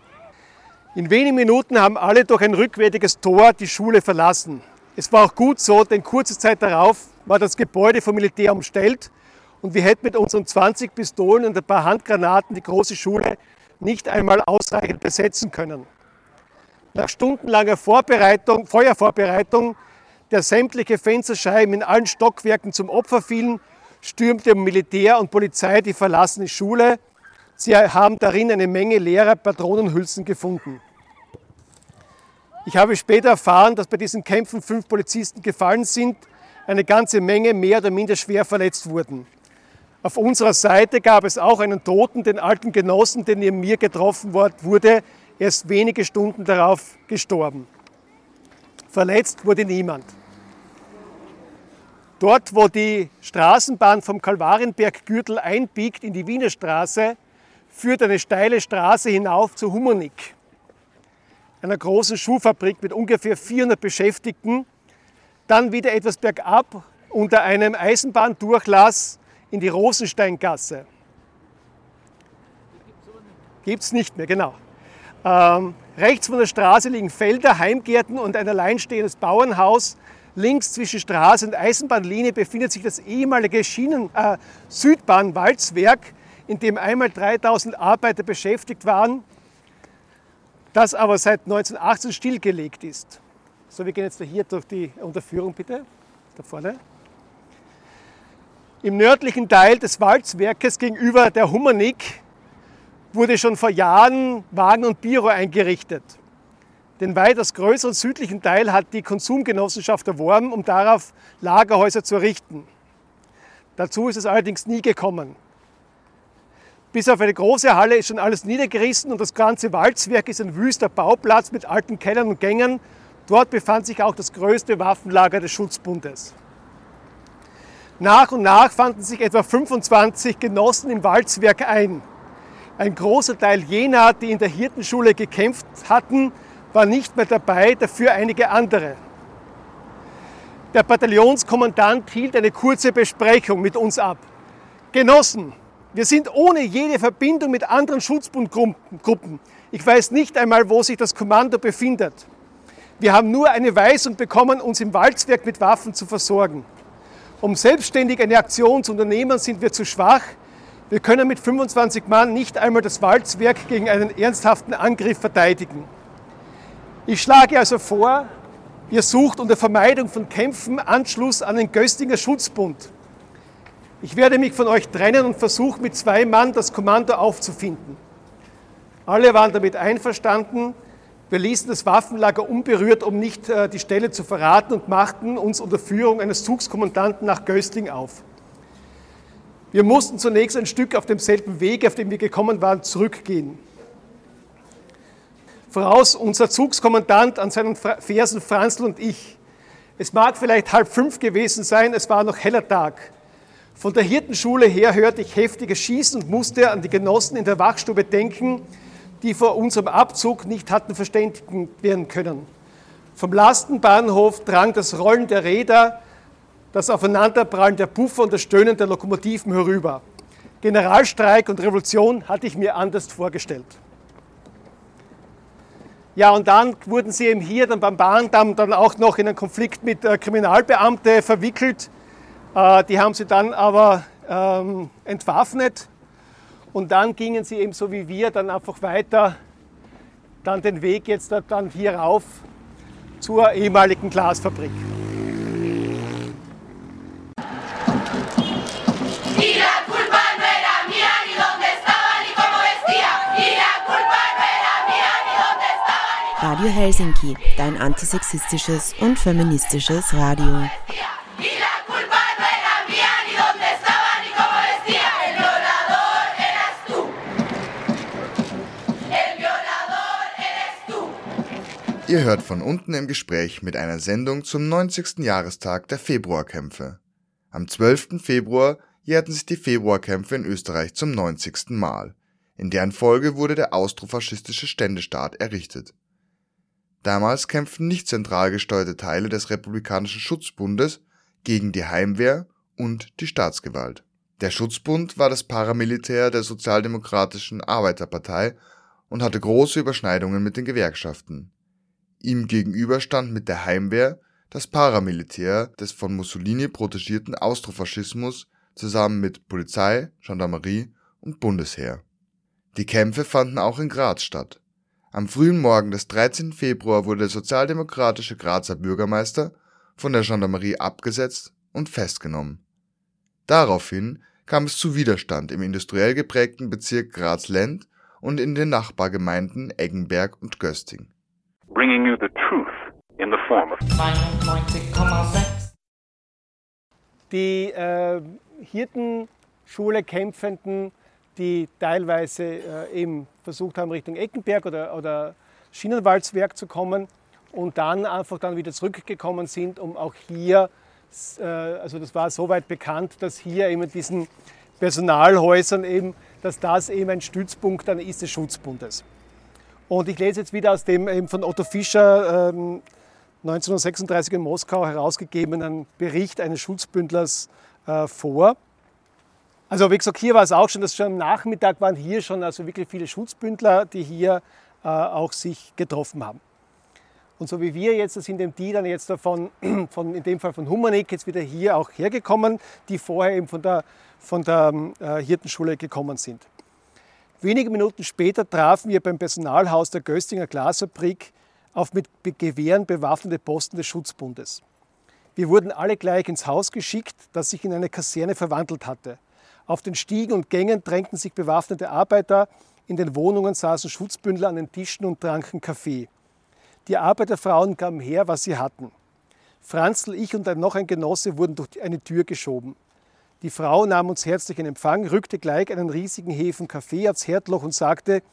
In wenigen Minuten haben alle durch ein rückwärtiges Tor die Schule verlassen. Es war auch gut so, denn kurze Zeit darauf war das Gebäude vom Militär umstellt und wir hätten mit unseren 20 Pistolen und ein paar Handgranaten die große Schule nicht einmal ausreichend besetzen können. Nach stundenlanger Vorbereitung, Feuervorbereitung, der sämtliche Fensterscheiben in allen Stockwerken zum Opfer fielen, stürmte Militär und Polizei die verlassene Schule. Sie haben darin eine Menge leerer Patronenhülsen gefunden. Ich habe später erfahren, dass bei diesen Kämpfen fünf Polizisten gefallen sind, eine ganze Menge mehr oder minder schwer verletzt wurden. Auf unserer Seite gab es auch einen Toten, den alten Genossen, der neben mir getroffen wurde, erst wenige Stunden darauf gestorben. Verletzt wurde niemand. Dort, wo die Straßenbahn vom Kalvarienberggürtel einbiegt in die Wiener Straße, führt eine steile Straße hinauf zu Humonik einer großen Schuhfabrik mit ungefähr 400 Beschäftigten, dann wieder etwas bergab unter einem Eisenbahndurchlass in die Rosensteingasse. Gibt es nicht mehr, genau. Ähm, rechts von der Straße liegen Felder, Heimgärten und ein alleinstehendes Bauernhaus. Links zwischen Straße und Eisenbahnlinie befindet sich das ehemalige Schienen, äh, Südbahnwalzwerk, in dem einmal 3000 Arbeiter beschäftigt waren das aber seit 1918 stillgelegt ist. So, wir gehen jetzt hier durch die Unterführung, bitte, da vorne. Im nördlichen Teil des Walzwerkes gegenüber der Humanik wurde schon vor Jahren Wagen- und Büro eingerichtet. Den weitaus größeren südlichen Teil hat die Konsumgenossenschaft erworben, um darauf Lagerhäuser zu errichten. Dazu ist es allerdings nie gekommen. Bis auf eine große Halle ist schon alles niedergerissen und das ganze Walzwerk ist ein wüster Bauplatz mit alten Kellern und Gängen. Dort befand sich auch das größte Waffenlager des Schutzbundes. Nach und nach fanden sich etwa 25 Genossen im Walzwerk ein. Ein großer Teil jener, die in der Hirtenschule gekämpft hatten, war nicht mehr dabei, dafür einige andere. Der Bataillonskommandant hielt eine kurze Besprechung mit uns ab. Genossen, Wir sind ohne jede Verbindung mit anderen Schutzbundgruppen. Ich weiß nicht einmal, wo sich das Kommando befindet. Wir haben nur eine Weisung bekommen, uns im Walzwerk mit Waffen zu versorgen. Um selbstständig eine Aktion zu unternehmen, sind wir zu schwach. Wir können mit 25 Mann nicht einmal das Walzwerk gegen einen ernsthaften Angriff verteidigen. Ich schlage also vor, ihr sucht unter Vermeidung von Kämpfen Anschluss an den Göstinger Schutzbund. Ich werde mich von euch trennen und versuche mit zwei Mann das Kommando aufzufinden. Alle waren damit einverstanden. Wir ließen das Waffenlager unberührt, um nicht äh, die Stelle zu verraten und machten uns unter Führung eines Zugskommandanten nach Göstling auf. Wir mussten zunächst ein Stück auf demselben Weg, auf dem wir gekommen waren, zurückgehen. Voraus unser Zugskommandant an seinen Fersen Franzl und ich. Es mag vielleicht halb fünf gewesen sein, es war noch heller Tag. Von der Hirtenschule her hörte ich heftiges Schießen und musste an die Genossen in der Wachstube denken, die vor unserem Abzug nicht hatten verständigen werden können. Vom Lastenbahnhof drang das Rollen der Räder, das Aufeinanderprallen der Puffer und das Stöhnen der Lokomotiven herüber. Generalstreik und Revolution hatte ich mir anders vorgestellt. Ja, und dann wurden sie eben hier dann beim Bahndamm dann auch noch in einen Konflikt mit äh, Kriminalbeamten verwickelt die haben sie dann aber ähm, entwaffnet und dann gingen sie eben so wie wir dann einfach weiter, dann den Weg jetzt dann hier rauf zur ehemaligen Glasfabrik. Radio Helsinki, dein antisexistisches und feministisches Radio. Ihr hört von unten im Gespräch mit einer Sendung zum 90. Jahrestag der Februarkämpfe. Am 12. Februar jährten sich die Februarkämpfe in Österreich zum 90. Mal. In deren Folge wurde der austrofaschistische Ständestaat errichtet. Damals kämpften nicht zentral gesteuerte Teile des Republikanischen Schutzbundes gegen die Heimwehr und die Staatsgewalt. Der Schutzbund war das Paramilitär der Sozialdemokratischen Arbeiterpartei und hatte große Überschneidungen mit den Gewerkschaften. Ihm gegenüber stand mit der Heimwehr das Paramilitär des von Mussolini protegierten Austrofaschismus zusammen mit Polizei, Gendarmerie und Bundesheer. Die Kämpfe fanden auch in Graz statt. Am frühen Morgen des 13. Februar wurde der sozialdemokratische Grazer Bürgermeister von der Gendarmerie abgesetzt und festgenommen. Daraufhin kam es zu Widerstand im industriell geprägten Bezirk Graz-Lend und in den Nachbargemeinden Eggenberg und Gösting bringing you the truth in the form of. Die äh, Hirtenschule Kämpfenden, die teilweise äh, eben versucht haben, Richtung Eckenberg oder, oder Schienenwalzwerk zu kommen und dann einfach dann wieder zurückgekommen sind, um auch hier, äh, also das war soweit bekannt, dass hier eben in diesen Personalhäusern eben, dass das eben ein Stützpunkt dann ist des Schutzbundes. Und ich lese jetzt wieder aus dem von Otto Fischer ähm, 1936 in Moskau herausgegebenen Bericht eines Schutzbündlers äh, vor. Also wie gesagt, hier war es auch schon, dass schon am Nachmittag waren hier schon also wirklich viele Schutzbündler, die hier äh, auch sich getroffen haben. Und so wie wir jetzt, sind eben die dann jetzt davon, von, in dem Fall von Humanik, jetzt wieder hier auch hergekommen, die vorher eben von der, von der äh, Hirtenschule gekommen sind. Wenige Minuten später trafen wir beim Personalhaus der Göstinger Glasfabrik auf mit Gewehren bewaffnete Posten des Schutzbundes. Wir wurden alle gleich ins Haus geschickt, das sich in eine Kaserne verwandelt hatte. Auf den Stiegen und Gängen drängten sich bewaffnete Arbeiter, in den Wohnungen saßen Schutzbündler an den Tischen und tranken Kaffee. Die Arbeiterfrauen gaben her, was sie hatten. Franzl, ich und noch ein Genosse wurden durch eine Tür geschoben. Die Frau nahm uns herzlich in Empfang, rückte gleich einen riesigen Hefen Kaffee aufs Herdloch und sagte,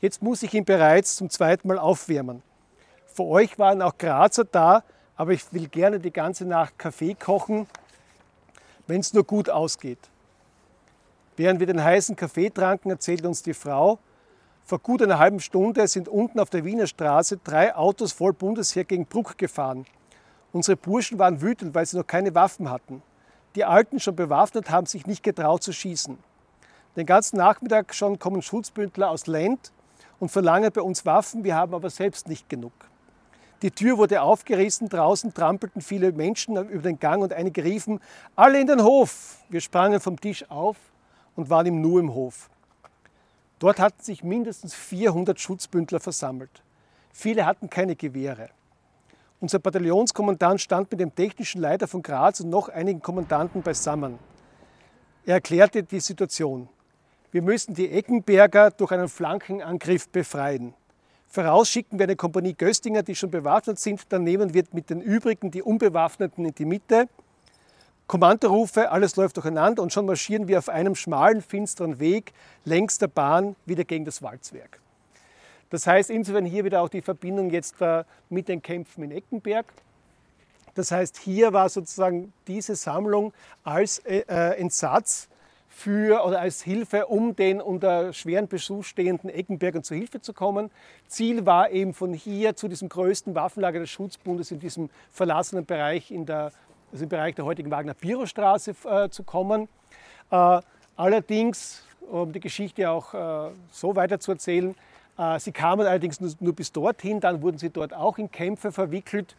jetzt muss ich ihn bereits zum zweiten Mal aufwärmen. Für euch waren auch Grazer da, aber ich will gerne die ganze Nacht Kaffee kochen, wenn es nur gut ausgeht. Während wir den heißen Kaffee tranken, erzählte uns die Frau, vor gut einer halben Stunde sind unten auf der Wiener Straße drei Autos voll Bundesheer gegen Bruck gefahren. Unsere Burschen waren wütend, weil sie noch keine Waffen hatten. Die Alten, schon bewaffnet, haben sich nicht getraut zu schießen. Den ganzen Nachmittag schon kommen Schutzbündler aus Lent und verlangen bei uns Waffen, wir haben aber selbst nicht genug. Die Tür wurde aufgerissen, draußen trampelten viele Menschen über den Gang und einige riefen, alle in den Hof. Wir sprangen vom Tisch auf und waren im Nu im Hof. Dort hatten sich mindestens 400 Schutzbündler versammelt. Viele hatten keine Gewehre. Unser Bataillonskommandant stand mit dem technischen Leiter von Graz und noch einigen Kommandanten beisammen. Er erklärte die Situation. Wir müssen die Eckenberger durch einen Flankenangriff befreien. Voraus schicken wir eine Kompanie Göstinger, die schon bewaffnet sind. Dann nehmen wir mit den übrigen, die Unbewaffneten, in die Mitte. Kommandorufe, alles läuft durcheinander und schon marschieren wir auf einem schmalen, finsteren Weg längs der Bahn wieder gegen das Walzwerk. Das heißt insofern hier wieder auch die Verbindung jetzt äh, mit den Kämpfen in Eckenberg. Das heißt, hier war sozusagen diese Sammlung als äh, äh Entsatz für oder als Hilfe, um den unter schweren Besuch stehenden Eckenbergern zu Hilfe zu kommen. Ziel war eben von hier zu diesem größten Waffenlager des Schutzbundes in diesem verlassenen Bereich, in der, also im Bereich der heutigen Wagner-Biro-Straße äh, zu kommen. Äh, allerdings, um die Geschichte auch äh, so weiter zu erzählen, äh, sie kamen allerdings nur, bis dorthin, dann wurden sie dort auch in Kämpfe verwickelt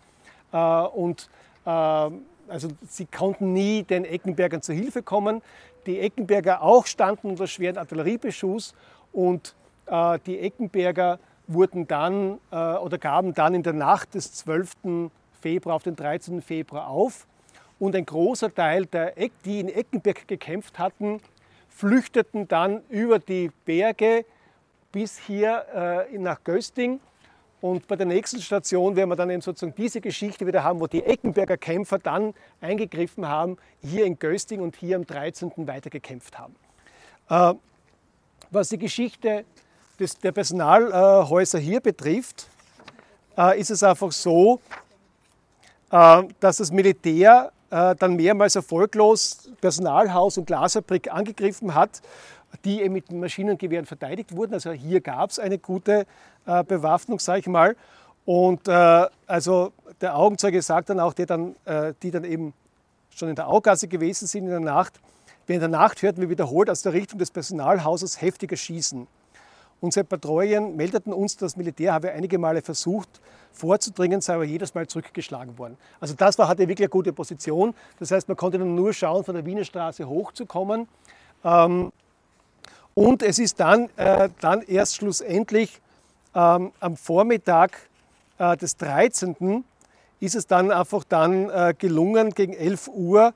äh, und äh, also sie konnten nie den Eckenbergern zur Hilfe kommen. Die Eckenberger auch standen unter schweren Artilleriebeschuss und äh, die Eckenberger wurden dann äh, oder gaben dann in der Nacht des 12. Februar auf den 13. Februar auf. Und ein großer Teil der, Eck, die in Eckenberg gekämpft hatten, flüchteten dann über die Berge bis hier äh, nach Gösting und bei der nächsten Station werden wir dann eben sozusagen diese Geschichte wieder haben, wo die Eckenberger Kämpfer dann eingegriffen haben, hier in Gösting und hier am 13. weitergekämpft haben. Äh, was die Geschichte des, der Personalhäuser hier betrifft, äh, ist es einfach so, äh, dass das Militär äh, dann mehrmals erfolglos Personalhaus und Glasfabrik angegriffen hat die eben mit Maschinengewehren verteidigt wurden. Also hier gab es eine gute äh, Bewaffnung, sage ich mal. Und äh, also der Augenzeuge sagt dann auch, die dann, äh, die dann eben schon in der Augasse gewesen sind in der Nacht, in der Nacht hörten wir wiederholt aus der Richtung des Personalhauses heftiger Schießen. Unsere Patrouillen meldeten uns, das Militär habe einige Male versucht vorzudringen, sei aber jedes Mal zurückgeschlagen worden. Also das war, hatte wirklich eine gute Position. Das heißt, man konnte dann nur schauen, von der Wiener Straße hochzukommen. Ähm, und es ist dann, äh, dann erst schlussendlich ähm, am Vormittag äh, des 13. ist es dann einfach dann äh, gelungen, gegen 11 Uhr,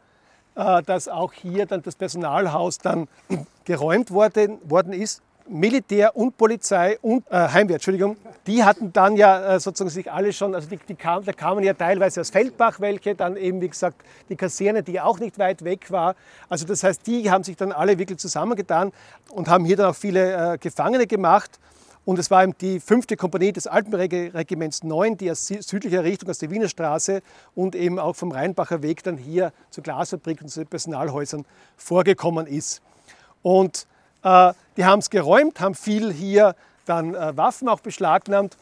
äh, dass auch hier dann das Personalhaus dann geräumt worden, worden ist Militär und Polizei und äh, Heimwehr, Entschuldigung, die hatten dann ja äh, sozusagen sich alle schon, also die, die kam, da kamen ja teilweise aus Feldbach welche, dann eben wie gesagt die Kaserne, die auch nicht weit weg war. Also das heißt, die haben sich dann alle wirklich zusammengetan und haben hier dann auch viele äh, Gefangene gemacht. Und es war eben die fünfte Kompanie des Alpenregiments 9, die aus südlicher Richtung, aus der Wiener Straße und eben auch vom Rheinbacher Weg dann hier zur Glasfabrik und zu den Personalhäusern vorgekommen ist. Und die haben es geräumt, haben viel hier dann äh, Waffen auch beschlagnahmt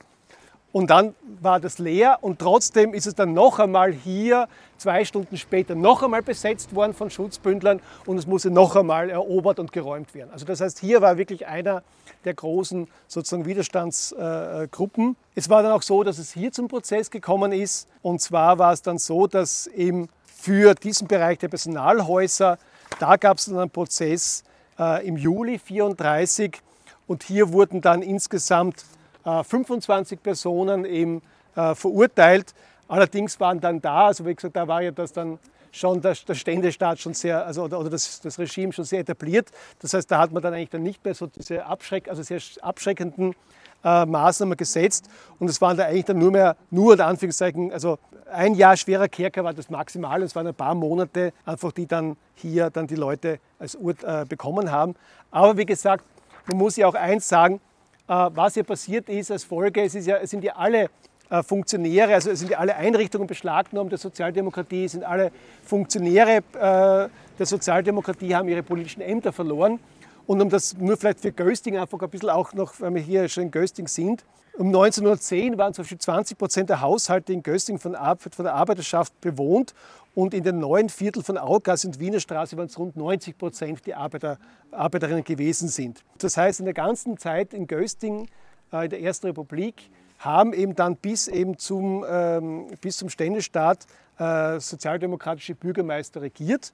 und dann war das leer und trotzdem ist es dann noch einmal hier, zwei Stunden später, noch einmal besetzt worden von Schutzbündlern und es musste noch einmal erobert und geräumt werden. Also das heißt, hier war wirklich einer der großen sozusagen Widerstandsgruppen. Es war dann auch so, dass es hier zum Prozess gekommen ist und zwar war es dann so, dass eben für diesen Bereich der Personalhäuser, da gab es dann einen Prozess, äh, im Juli 34 und hier wurden dann insgesamt äh, 25 Personen eben äh, verurteilt. Allerdings waren dann da, also wie gesagt, da war ja das dann schon der, der Ständestaat schon sehr, also oder, oder das, das, Regime schon sehr etabliert. Das heißt, da hat man dann eigentlich dann nicht mehr so diese Abschreck, also sehr abschreckenden äh, Maßnahmen gesetzt und es waren da eigentlich dann nur mehr, nur in Anführungszeichen, also ein Jahr schwerer Kerker war das maximal. Es waren ein paar Monate, einfach die dann hier dann die Leute als Urt äh, bekommen haben. Aber wie gesagt, man muss ja auch eins sagen, äh, was hier passiert ist als Folge, es, ist ja, es sind ja alle äh, Funktionäre, also es sind ja alle Einrichtungen beschlagnahmt der Sozialdemokratie, es sind alle Funktionäre äh, der Sozialdemokratie haben ihre politischen Ämter verloren. Und um das nur vielleicht für Gösting einfach ein bisschen auch noch, weil wir hier schon in Gösting sind, um 1910 waren zum Beispiel 20 Prozent der Haushalte in Gösting von, von der Arbeiterschaft bewohnt und in den neuen Viertel von Augas und Wiener Straße waren es rund 90 Prozent, die Arbeiter, Arbeiterinnen gewesen sind. Das heißt, in der ganzen Zeit in Gösting, äh, in der Ersten Republik, haben eben dann bis, eben zum, ähm, bis zum Ständestaat äh, sozialdemokratische Bürgermeister regiert.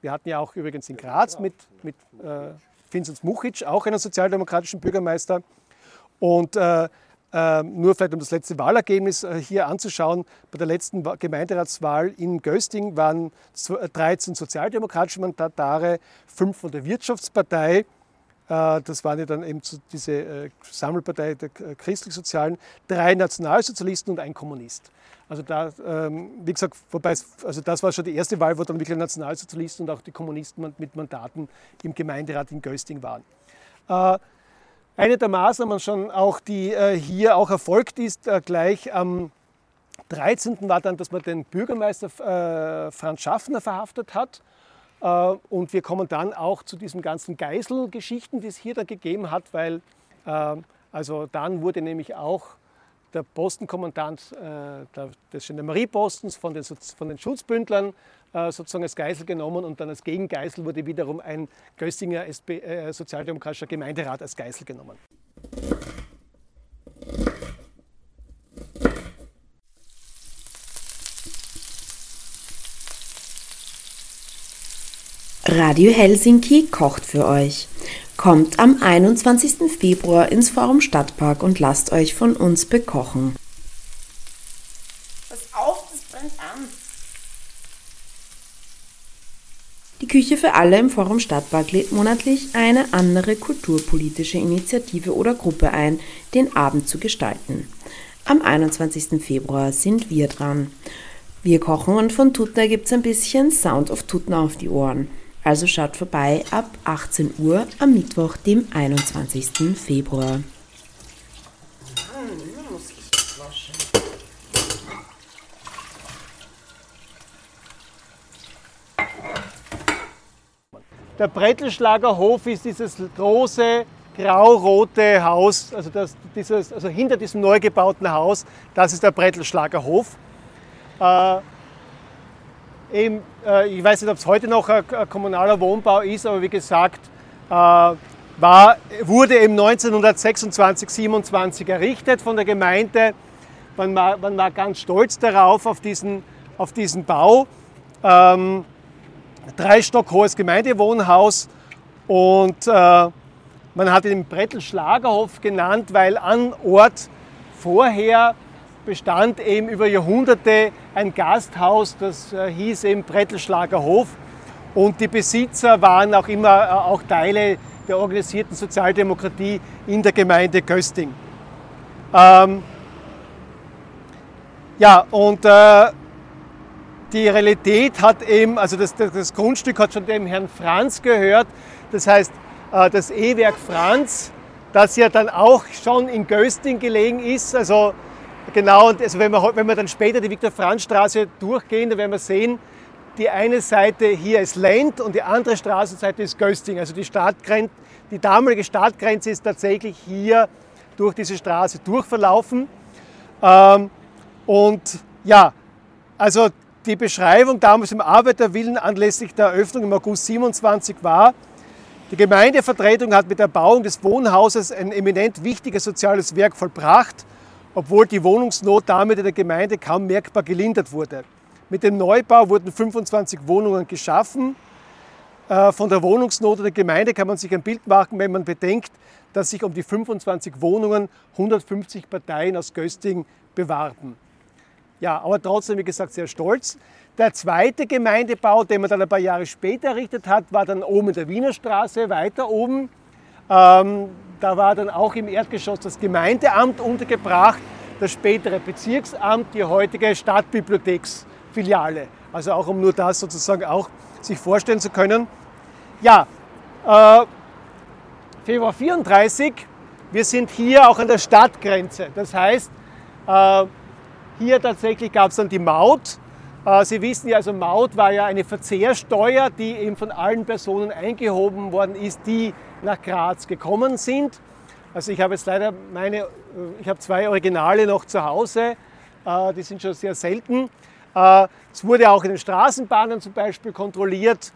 Wir hatten ja auch übrigens in Graz mit, mit äh, Vinzenz Muchic auch einen sozialdemokratischen Bürgermeister. Und äh, äh, nur vielleicht um das letzte Wahlergebnis äh, hier anzuschauen. Bei der letzten Gemeinderatswahl in Gösting waren 13 äh, sozialdemokratische Mandatare, 5 von der Wirtschaftspartei das waren ja dann eben diese äh, Sammelpartei der äh, christlich-sozialen, drei Nationalsozialisten und ein Kommunist. Also da, ähm, wie gesagt, wobei also das war schon die erste Wahl, wo dann wirklich Nationalsozialisten und auch die Kommunisten mit Mandaten im Gemeinderat in Gösting waren. Eine der Maßnahmen schon auch, die hier auch erfolgt ist, gleich am 13. war dann, dass man den Bürgermeister Franz Schaffner verhaftet hat äh, und wir kommen dann auch zu diesen ganzen Geiselgeschichten, die es hier dann gegeben hat, weil äh, also dann wurde nämlich auch der Postenkommandant äh, des Gendarmeriepostens von den, von den Schutzbündlern sozusagen als Geisel genommen und dann als Gegengeisel wurde wiederum ein Göstinger SP, sozialdemokratischer Gemeinderat als Geisel genommen. Radio Helsinki kocht für euch. Kommt am 21. Februar ins Forum Stadtpark und lasst euch von uns bekochen. Pass auf, das brennt an. Die Küche für alle im Forum Stadtpark lädt monatlich eine andere kulturpolitische Initiative oder Gruppe ein, den Abend zu gestalten. Am 21. Februar sind wir dran. Wir kochen und von Tutner gibt's ein bisschen Sound of Tutner auf die Ohren. Also schaut vorbei ab 18 Uhr am Mittwoch, dem 21. Februar. Der Brettelschlager Hof ist dieses große grau-rote Haus, also, das, dieses, also hinter diesem neu gebauten Haus, das ist der Brettelschlager Hof. Äh, Eben, äh, ich weiß nicht, ob es heute noch ein, ein, kommunaler Wohnbau ist, aber wie gesagt, äh, war, wurde eben 1926, 27 errichtet von der Gemeinde. Man war, man war ganz stolz darauf, auf diesen, auf diesen Bau. Ähm, drei Stock hohes Gemeindewohnhaus und äh, man hat ihn Brettel-Schlagerhof genannt, weil an Ort vorher bestand eben über Jahrhunderte ein Gasthaus, das äh, hieß eben Brettelschlager Hof. Und die Besitzer waren auch immer äh, auch Teile der organisierten Sozialdemokratie in der Gemeinde Kösting. Ähm, ja, und äh, die Realität hat eben, also das, das, Grundstück hat schon dem Herrn Franz gehört. Das heißt, äh, das E-Werk Franz, das ja dann auch schon in Gösting gelegen ist, also Genau, und also wenn, wir, wenn wir dann später die Viktor-Franz-Straße durchgehen, dann werden wir sehen, die eine Seite hier ist Lent und die andere Straßenseite ist Gösting. Also die, Stadtgrenze, die damalige Stadtgrenze ist tatsächlich hier durch diese Straße durchverlaufen. Ähm, und ja, also die Beschreibung damals im Arbeiterwillen anlässlich der Eröffnung im August 27 war, die Gemeindevertretung hat mit der Bauung des Wohnhauses ein eminent wichtiges soziales Werk vollbracht obwohl die Wohnungsnot damit in der Gemeinde kaum merkbar gelindert wurde. Mit dem Neubau wurden 25 Wohnungen geschaffen. Äh, von der Wohnungsnot der Gemeinde kann man sich ein Bild machen, wenn man bedenkt, dass sich um die 25 Wohnungen 150 Parteien aus Gösting bewarben. Ja, aber trotzdem, wie gesagt, sehr stolz. Der zweite Gemeindebau, den man dann ein paar Jahre später errichtet hat, war dann oben in der Wiener Straße, weiter oben. Ähm, da war dann auch im Erdgeschoss das Gemeindeamt untergebracht, das spätere Bezirksamt, die heutige Stadtbibliotheksfiliale. Also auch um nur das sozusagen auch sich vorstellen zu können. Ja, äh, Februar 34, wir sind hier auch an der Stadtgrenze. Das heißt, äh, hier tatsächlich gab es dann die Maut. Äh, Sie wissen ja, also Maut war ja eine Verzehrsteuer, die eben von allen Personen eingehoben worden ist, die nach Graz gekommen sind. Also ich habe jetzt leider meine, äh, ich habe zwei Originale noch zu Hause, äh, die sind schon sehr selten. Es wurde auch in den Straßenbahnen zum Beispiel kontrolliert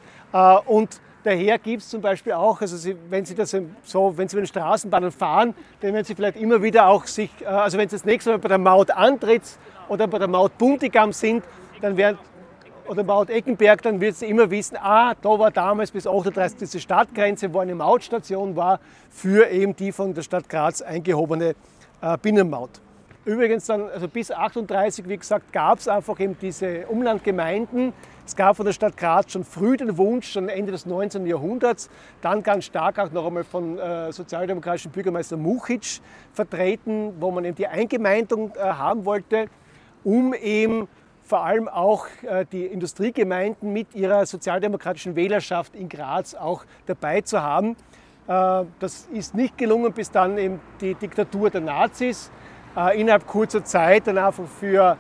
und daher gibt es zum Beispiel auch, also Sie, wenn Sie das so, wenn Sie mit den Straßenbahnen fahren, dann werden Sie vielleicht immer wieder auch sich, also wenn Sie das nächste Mal bei der Maut Antritt oder bei der Maut Buntigam sind, dann werden, oder Maut Eckenberg, dann wird sie immer wissen, ah, da war damals bis 38 diese Stadtgrenze, wo eine Mautstation war für eben die von der Stadt Graz eingehobene äh, Binnenmaut. Übrigens dann, also bis 38, wie gesagt, gab es einfach eben diese Umlandgemeinden. Es gab von der Stadt Graz schon früh den Wunsch, schon Ende des 19. Jahrhunderts, dann ganz stark auch noch einmal von äh, sozialdemokratischen Bürgermeister Muchitsch vertreten, wo man eben die Eingemeindung äh, haben wollte, um eben vor allem auch äh, die Industriegemeinden mit ihrer sozialdemokratischen Wählerschaft in Graz auch dabei zu haben. Äh, das ist nicht gelungen, bis dann eben die Diktatur der Nazis äh, innerhalb kurzer Zeit dann einfach für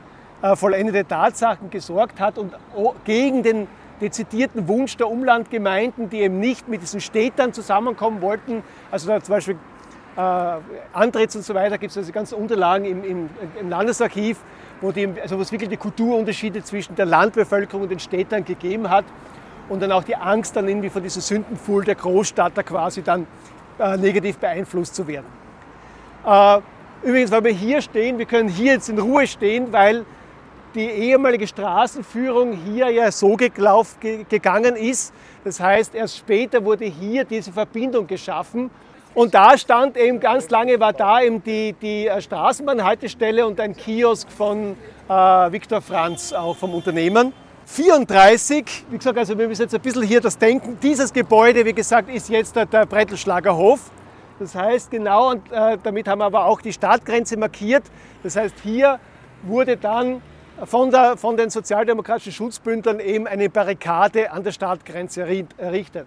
vollendete Tatsachen gesorgt hat und gegen den dezidierten Wunsch der Umlandgemeinden, die eben nicht mit diesen Städtern zusammenkommen wollten. Also zum Beispiel Antritts und so weiter gibt es also ganze Unterlagen im, im, im Landesarchiv, wo, die, also wo es wirklich die Kulturunterschiede zwischen der Landbevölkerung und den Städtern gegeben hat und dann auch die Angst dann irgendwie von diesem Sündenpfuhl der Großstadt da quasi dann äh, negativ beeinflusst zu werden. Äh, übrigens, weil wir hier stehen, wir können hier jetzt in Ruhe stehen, weil die ehemalige Straßenführung hier ja so geglauf, gegangen ist. Das heißt, erst später wurde hier diese Verbindung geschaffen und da stand eben ganz lange, war da eben die, die äh, Straßenbahnhaltestelle und ein Kiosk von äh, Viktor Franz, auch vom Unternehmen. 34, wie gesagt, also wir müssen jetzt ein bisschen hier das denken, dieses Gebäude, wie gesagt, ist jetzt der, Brettelschlager Hof. Das heißt genau, und äh, damit haben wir aber auch die Stadtgrenze markiert. Das heißt, hier wurde dann von, der, von den sozialdemokratischen Schutzbündlern eben eine Barrikade an der Stadtgrenze errichtet.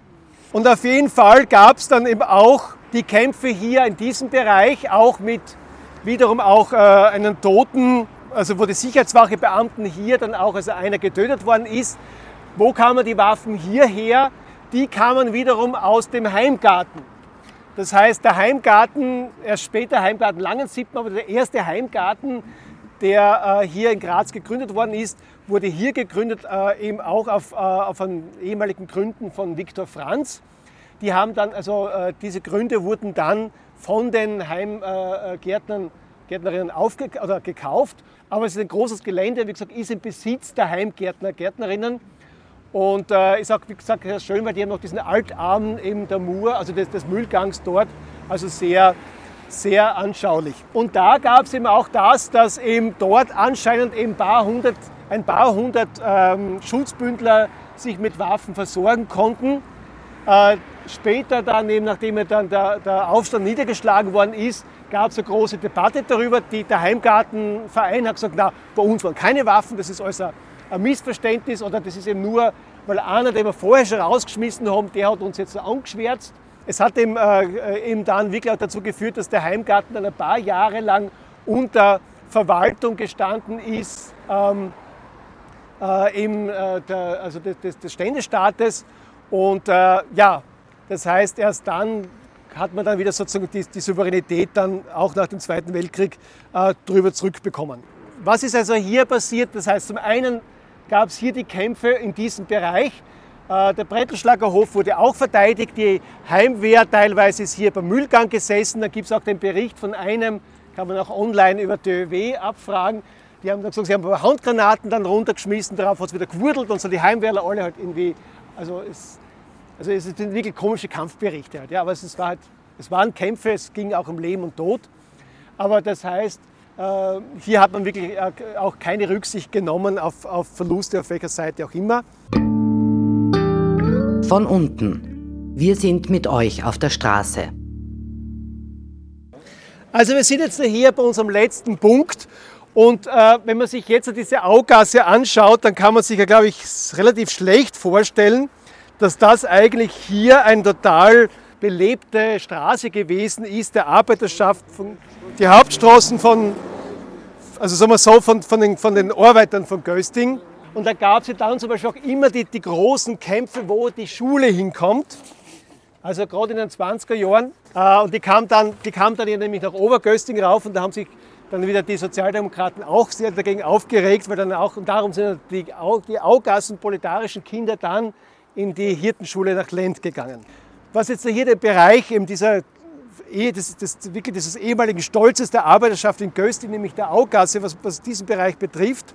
Und auf jeden Fall gab es dann eben auch die Kämpfe hier in diesem Bereich, auch mit wiederum auch äh, einen Toten, also wo die Sicherheitswachebeamten hier dann auch, also einer getötet worden ist. Wo kamen die Waffen hierher? Die kamen wiederum aus dem Heimgarten. Das heißt, der Heimgarten, erst später Heimgarten Langensippen, aber der erste Heimgarten, der äh, hier in Graz gegründet worden ist, wurde hier gegründet, äh, eben auch auf, äh, auf ehemaligen Gründen von Viktor Franz. Die haben dann, also äh, diese Gründe wurden dann von den Heimgärtnern, äh, Gärtnerinnen aufge oder gekauft. Aber es ist ein großes Gelände, wie gesagt, ist im Besitz der Heimgärtner, Gärtnerinnen. Und äh, ist auch, wie gesagt, sehr schön, weil die haben noch diesen Altarm eben der Mur, also des, des Müllgangs dort, also sehr, sehr anschaulich. Und da gab es eben auch das, dass eben dort anscheinend eben paar hundert, ein paar hundert ähm, Schutzbündler sich mit Waffen versorgen konnten. Äh, später dann, eben nachdem dann der, der, Aufstand niedergeschlagen worden ist, gab es eine große Debatte darüber. Die, der Heimgartenverein hat gesagt, na, bei uns waren keine Waffen, das ist alles ein, ein Missverständnis oder das ist eben nur, weil einer, den wir vorher schon rausgeschmissen haben, der hat uns jetzt angeschwärzt. Es hat eben, äh, eben dann wirklich auch dazu geführt, dass der Heimgarten dann ein paar Jahre lang unter Verwaltung gestanden ist, ähm, äh, eben, äh, der, also des, des Ständestaates und äh, ja, das heißt, erst dann hat man dann wieder sozusagen die, die Souveränität dann auch nach dem Zweiten Weltkrieg äh, drüber zurückbekommen. Was ist also hier passiert? Das heißt, zum einen gab es hier die Kämpfe in diesem Bereich. Äh, der Brettelschlager Hof wurde auch verteidigt. Die Heimwehr teilweise ist hier beim Müllgang gesessen. Da gibt es auch den Bericht von einem, kann man auch online über DÖW abfragen. Die haben dann gesagt, sie haben Handgranaten dann runtergeschmissen, darauf hat es wieder gewurdelt und so die Heimwehrler alle halt irgendwie also es, also es sind wirklich komische Kampfberichte halt, ja, aber es, war halt, es waren Kämpfe, es ging auch um Leben und Tod. Aber das heißt, äh, hier hat man wirklich äh, auch keine Rücksicht genommen auf, auf Verluste auf welcher Seite auch immer. Von unten. Wir sind mit euch auf der Straße. Also wir sind jetzt hier bei unserem letzten Punkt und äh, wenn man sich jetzt diese Augasse anschaut, dann kann man sich ja, glaube ich, relativ schlecht vorstellen, dass das eigentlich hier eine total belebte Straße gewesen ist, der Arbeiterschaft, von, die Hauptstraßen von, also sagen wir so, von, von, den, von den Arbeitern von Gösting. Und da gab es ja dann zum Beispiel auch immer die, die großen Kämpfe, wo die Schule hinkommt. Also gerade in den 20er Jahren. Äh, und die kam dann, die kam dann nämlich nach Obergösting rauf und da haben sich dann wieder die Sozialdemokraten auch sehr dagegen aufgeregt, weil dann auch, und darum sind die, die Augassen proletarischen Kinder dann in die Hirtenschule nach Lent gegangen. Was jetzt hier der Bereich eben dieser das, das, wirklich dieses ehemaligen Stolzes der Arbeiterschaft in Gösting, nämlich der Augasse, was, was diesen Bereich betrifft,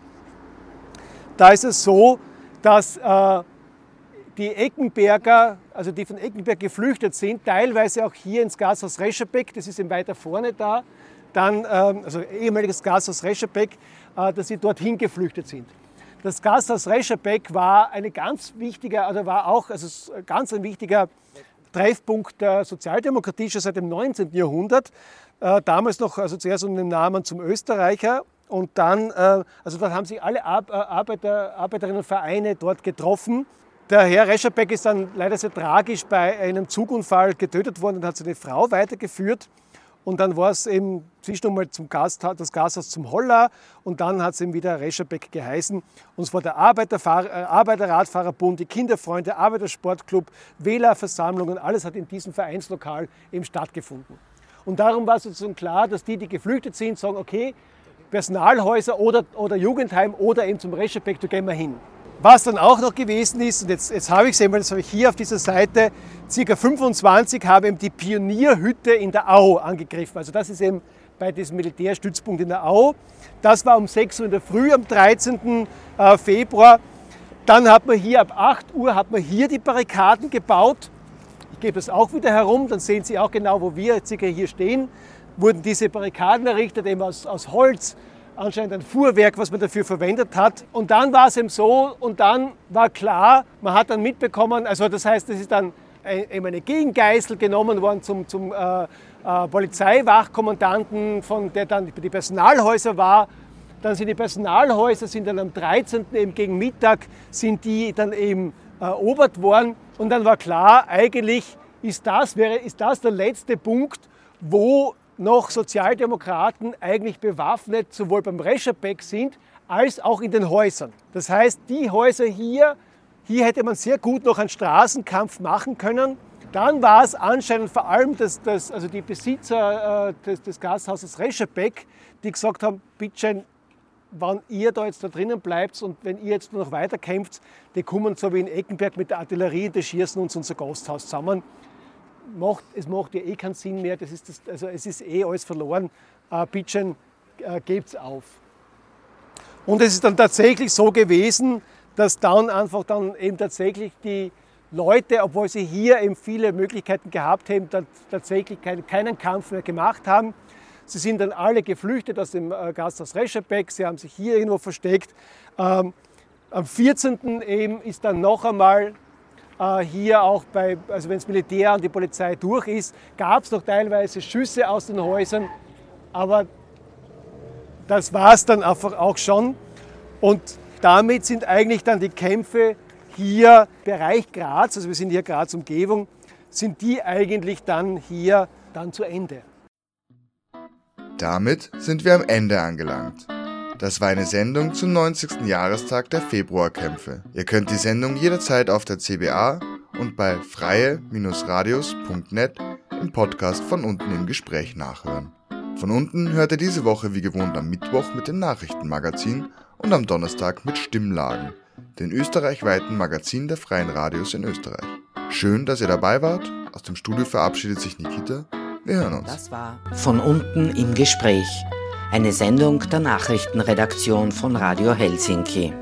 da ist es so, dass äh, die Eckenberger, also die von Eckenberg geflüchtet sind, teilweise auch hier ins Gashaus Rescherbeck, das ist eben weiter vorne da, dann, ähm, also ehemaliges Gashaus Rescherbeck, äh, dass sie dorthin geflüchtet sind. Das Gasthaus Rescherbeck war eine ganz wichtiger, oder war auch also ganz ein wichtiger Treffpunkt der Sozialdemokratie schon seit dem 19. Jahrhundert. Äh, damals noch also zuerst unter dem Namen zum Österreicher und dann, äh, also dort haben sich alle Arbeiter, Arbeiterinnenvereine dort getroffen. Der Herr Rescherbeck ist dann leider sehr tragisch bei einem Zugunfall getötet worden und hat seine Frau weitergeführt. Und dann war es eben zwischendurch zum Gast, das Gasthaus zum Holler und dann hat es eben wieder Rescherbeck geheißen. Und es war der äh, Arbeiterradfahrerbund, die Kinderfreunde, Arbeitersportclub, Wählerversammlungen, alles hat in diesem Vereinslokal eben stattgefunden. Und darum war es sozusagen klar, dass die, die geflüchtet sind, sagen, okay, Personalhäuser oder, oder Jugendheim oder eben zum Rescherbeck, da gehen wir hin. Was dann auch noch gewesen ist, und jetzt, jetzt habe ich es eben, das habe ich hier auf dieser Seite, ca. 25 haben eben die Pionierhütte in der Au angegriffen. Also das ist eben bei diesem Militärstützpunkt in der Au. Das war um 6 Uhr in der Früh am 13. Äh, Februar. Dann hat man hier ab 8 Uhr hat man hier die Barrikaden gebaut. Ich gebe das auch wieder herum, dann sehen Sie auch genau, wo wir circa hier stehen. Wurden diese Barrikaden errichtet, eben aus, aus Holz, anscheinend ein Fuhrwerk, was man dafür verwendet hat. Und dann war es eben so, und dann war klar, man hat dann mitbekommen, also das heißt, es ist dann eben eine Gegengeißel genommen worden zum, zum äh, äh, Polizeiwachkommandanten, von der dann die Personalhäuser war. Dann sind die Personalhäuser, sind dann am 13. eben gegen Mittag, sind die dann eben erobert worden. Und dann war klar, eigentlich ist das, wäre, ist das der letzte Punkt, wo noch Sozialdemokraten eigentlich bewaffnet sowohl beim Rescherbeck sind als auch in den Häusern. Das heißt, die Häuser hier, hier hätte man sehr gut noch einen Straßenkampf machen können. Dann war es anscheinend vor allem das, das, also die Besitzer äh, des, des, Gasthauses Rescherbeck, die gesagt haben, bitte wenn ihr da jetzt da drinnen bleibt und wenn ihr jetzt nur noch weiter kämpft, die kommen so wie in Eckenberg mit der Artillerie, die schießen uns unser Gasthaus zusammen macht, es macht ja eh keinen Sinn mehr, das ist das, also es ist eh alles verloren, äh, bitte äh, gebt's auf. Und es ist dann tatsächlich so gewesen, dass dann einfach dann eben tatsächlich die Leute, obwohl sie hier eben viele Möglichkeiten gehabt haben, tatsächlich keinen, keinen Kampf mehr gemacht haben. Sie sind dann alle geflüchtet aus dem äh, Gasthaus Rescherbeck, sie haben sich hier irgendwo versteckt. Ähm, am 14. eben ist dann noch einmal hier auch bei, also wenn das Militär und die Polizei durch ist, gab es noch teilweise Schüsse aus den Häusern, aber das war es dann einfach auch schon. Und damit sind eigentlich dann die Kämpfe hier Bereich Graz, also wir sind hier Graz Umgebung, sind die eigentlich dann hier dann zu Ende. Damit sind wir am Ende angelangt. Das war eine Sendung zum 90. Jahrestag der Februarkämpfe. Ihr könnt die Sendung jederzeit auf der CBA und bei freie-radios.net im Podcast von unten im Gespräch nachhören. Von unten hört ihr diese Woche wie gewohnt am Mittwoch mit dem Nachrichtenmagazin und am Donnerstag mit Stimmlagen, den österreichweiten Magazin der freien Radios in Österreich. Schön, dass ihr dabei wart. Aus dem Studio verabschiedet sich Nikita. Wir hören uns. Das war von unten im Gespräch eine Sendung der Nachrichtenredaktion von Radio Helsinki.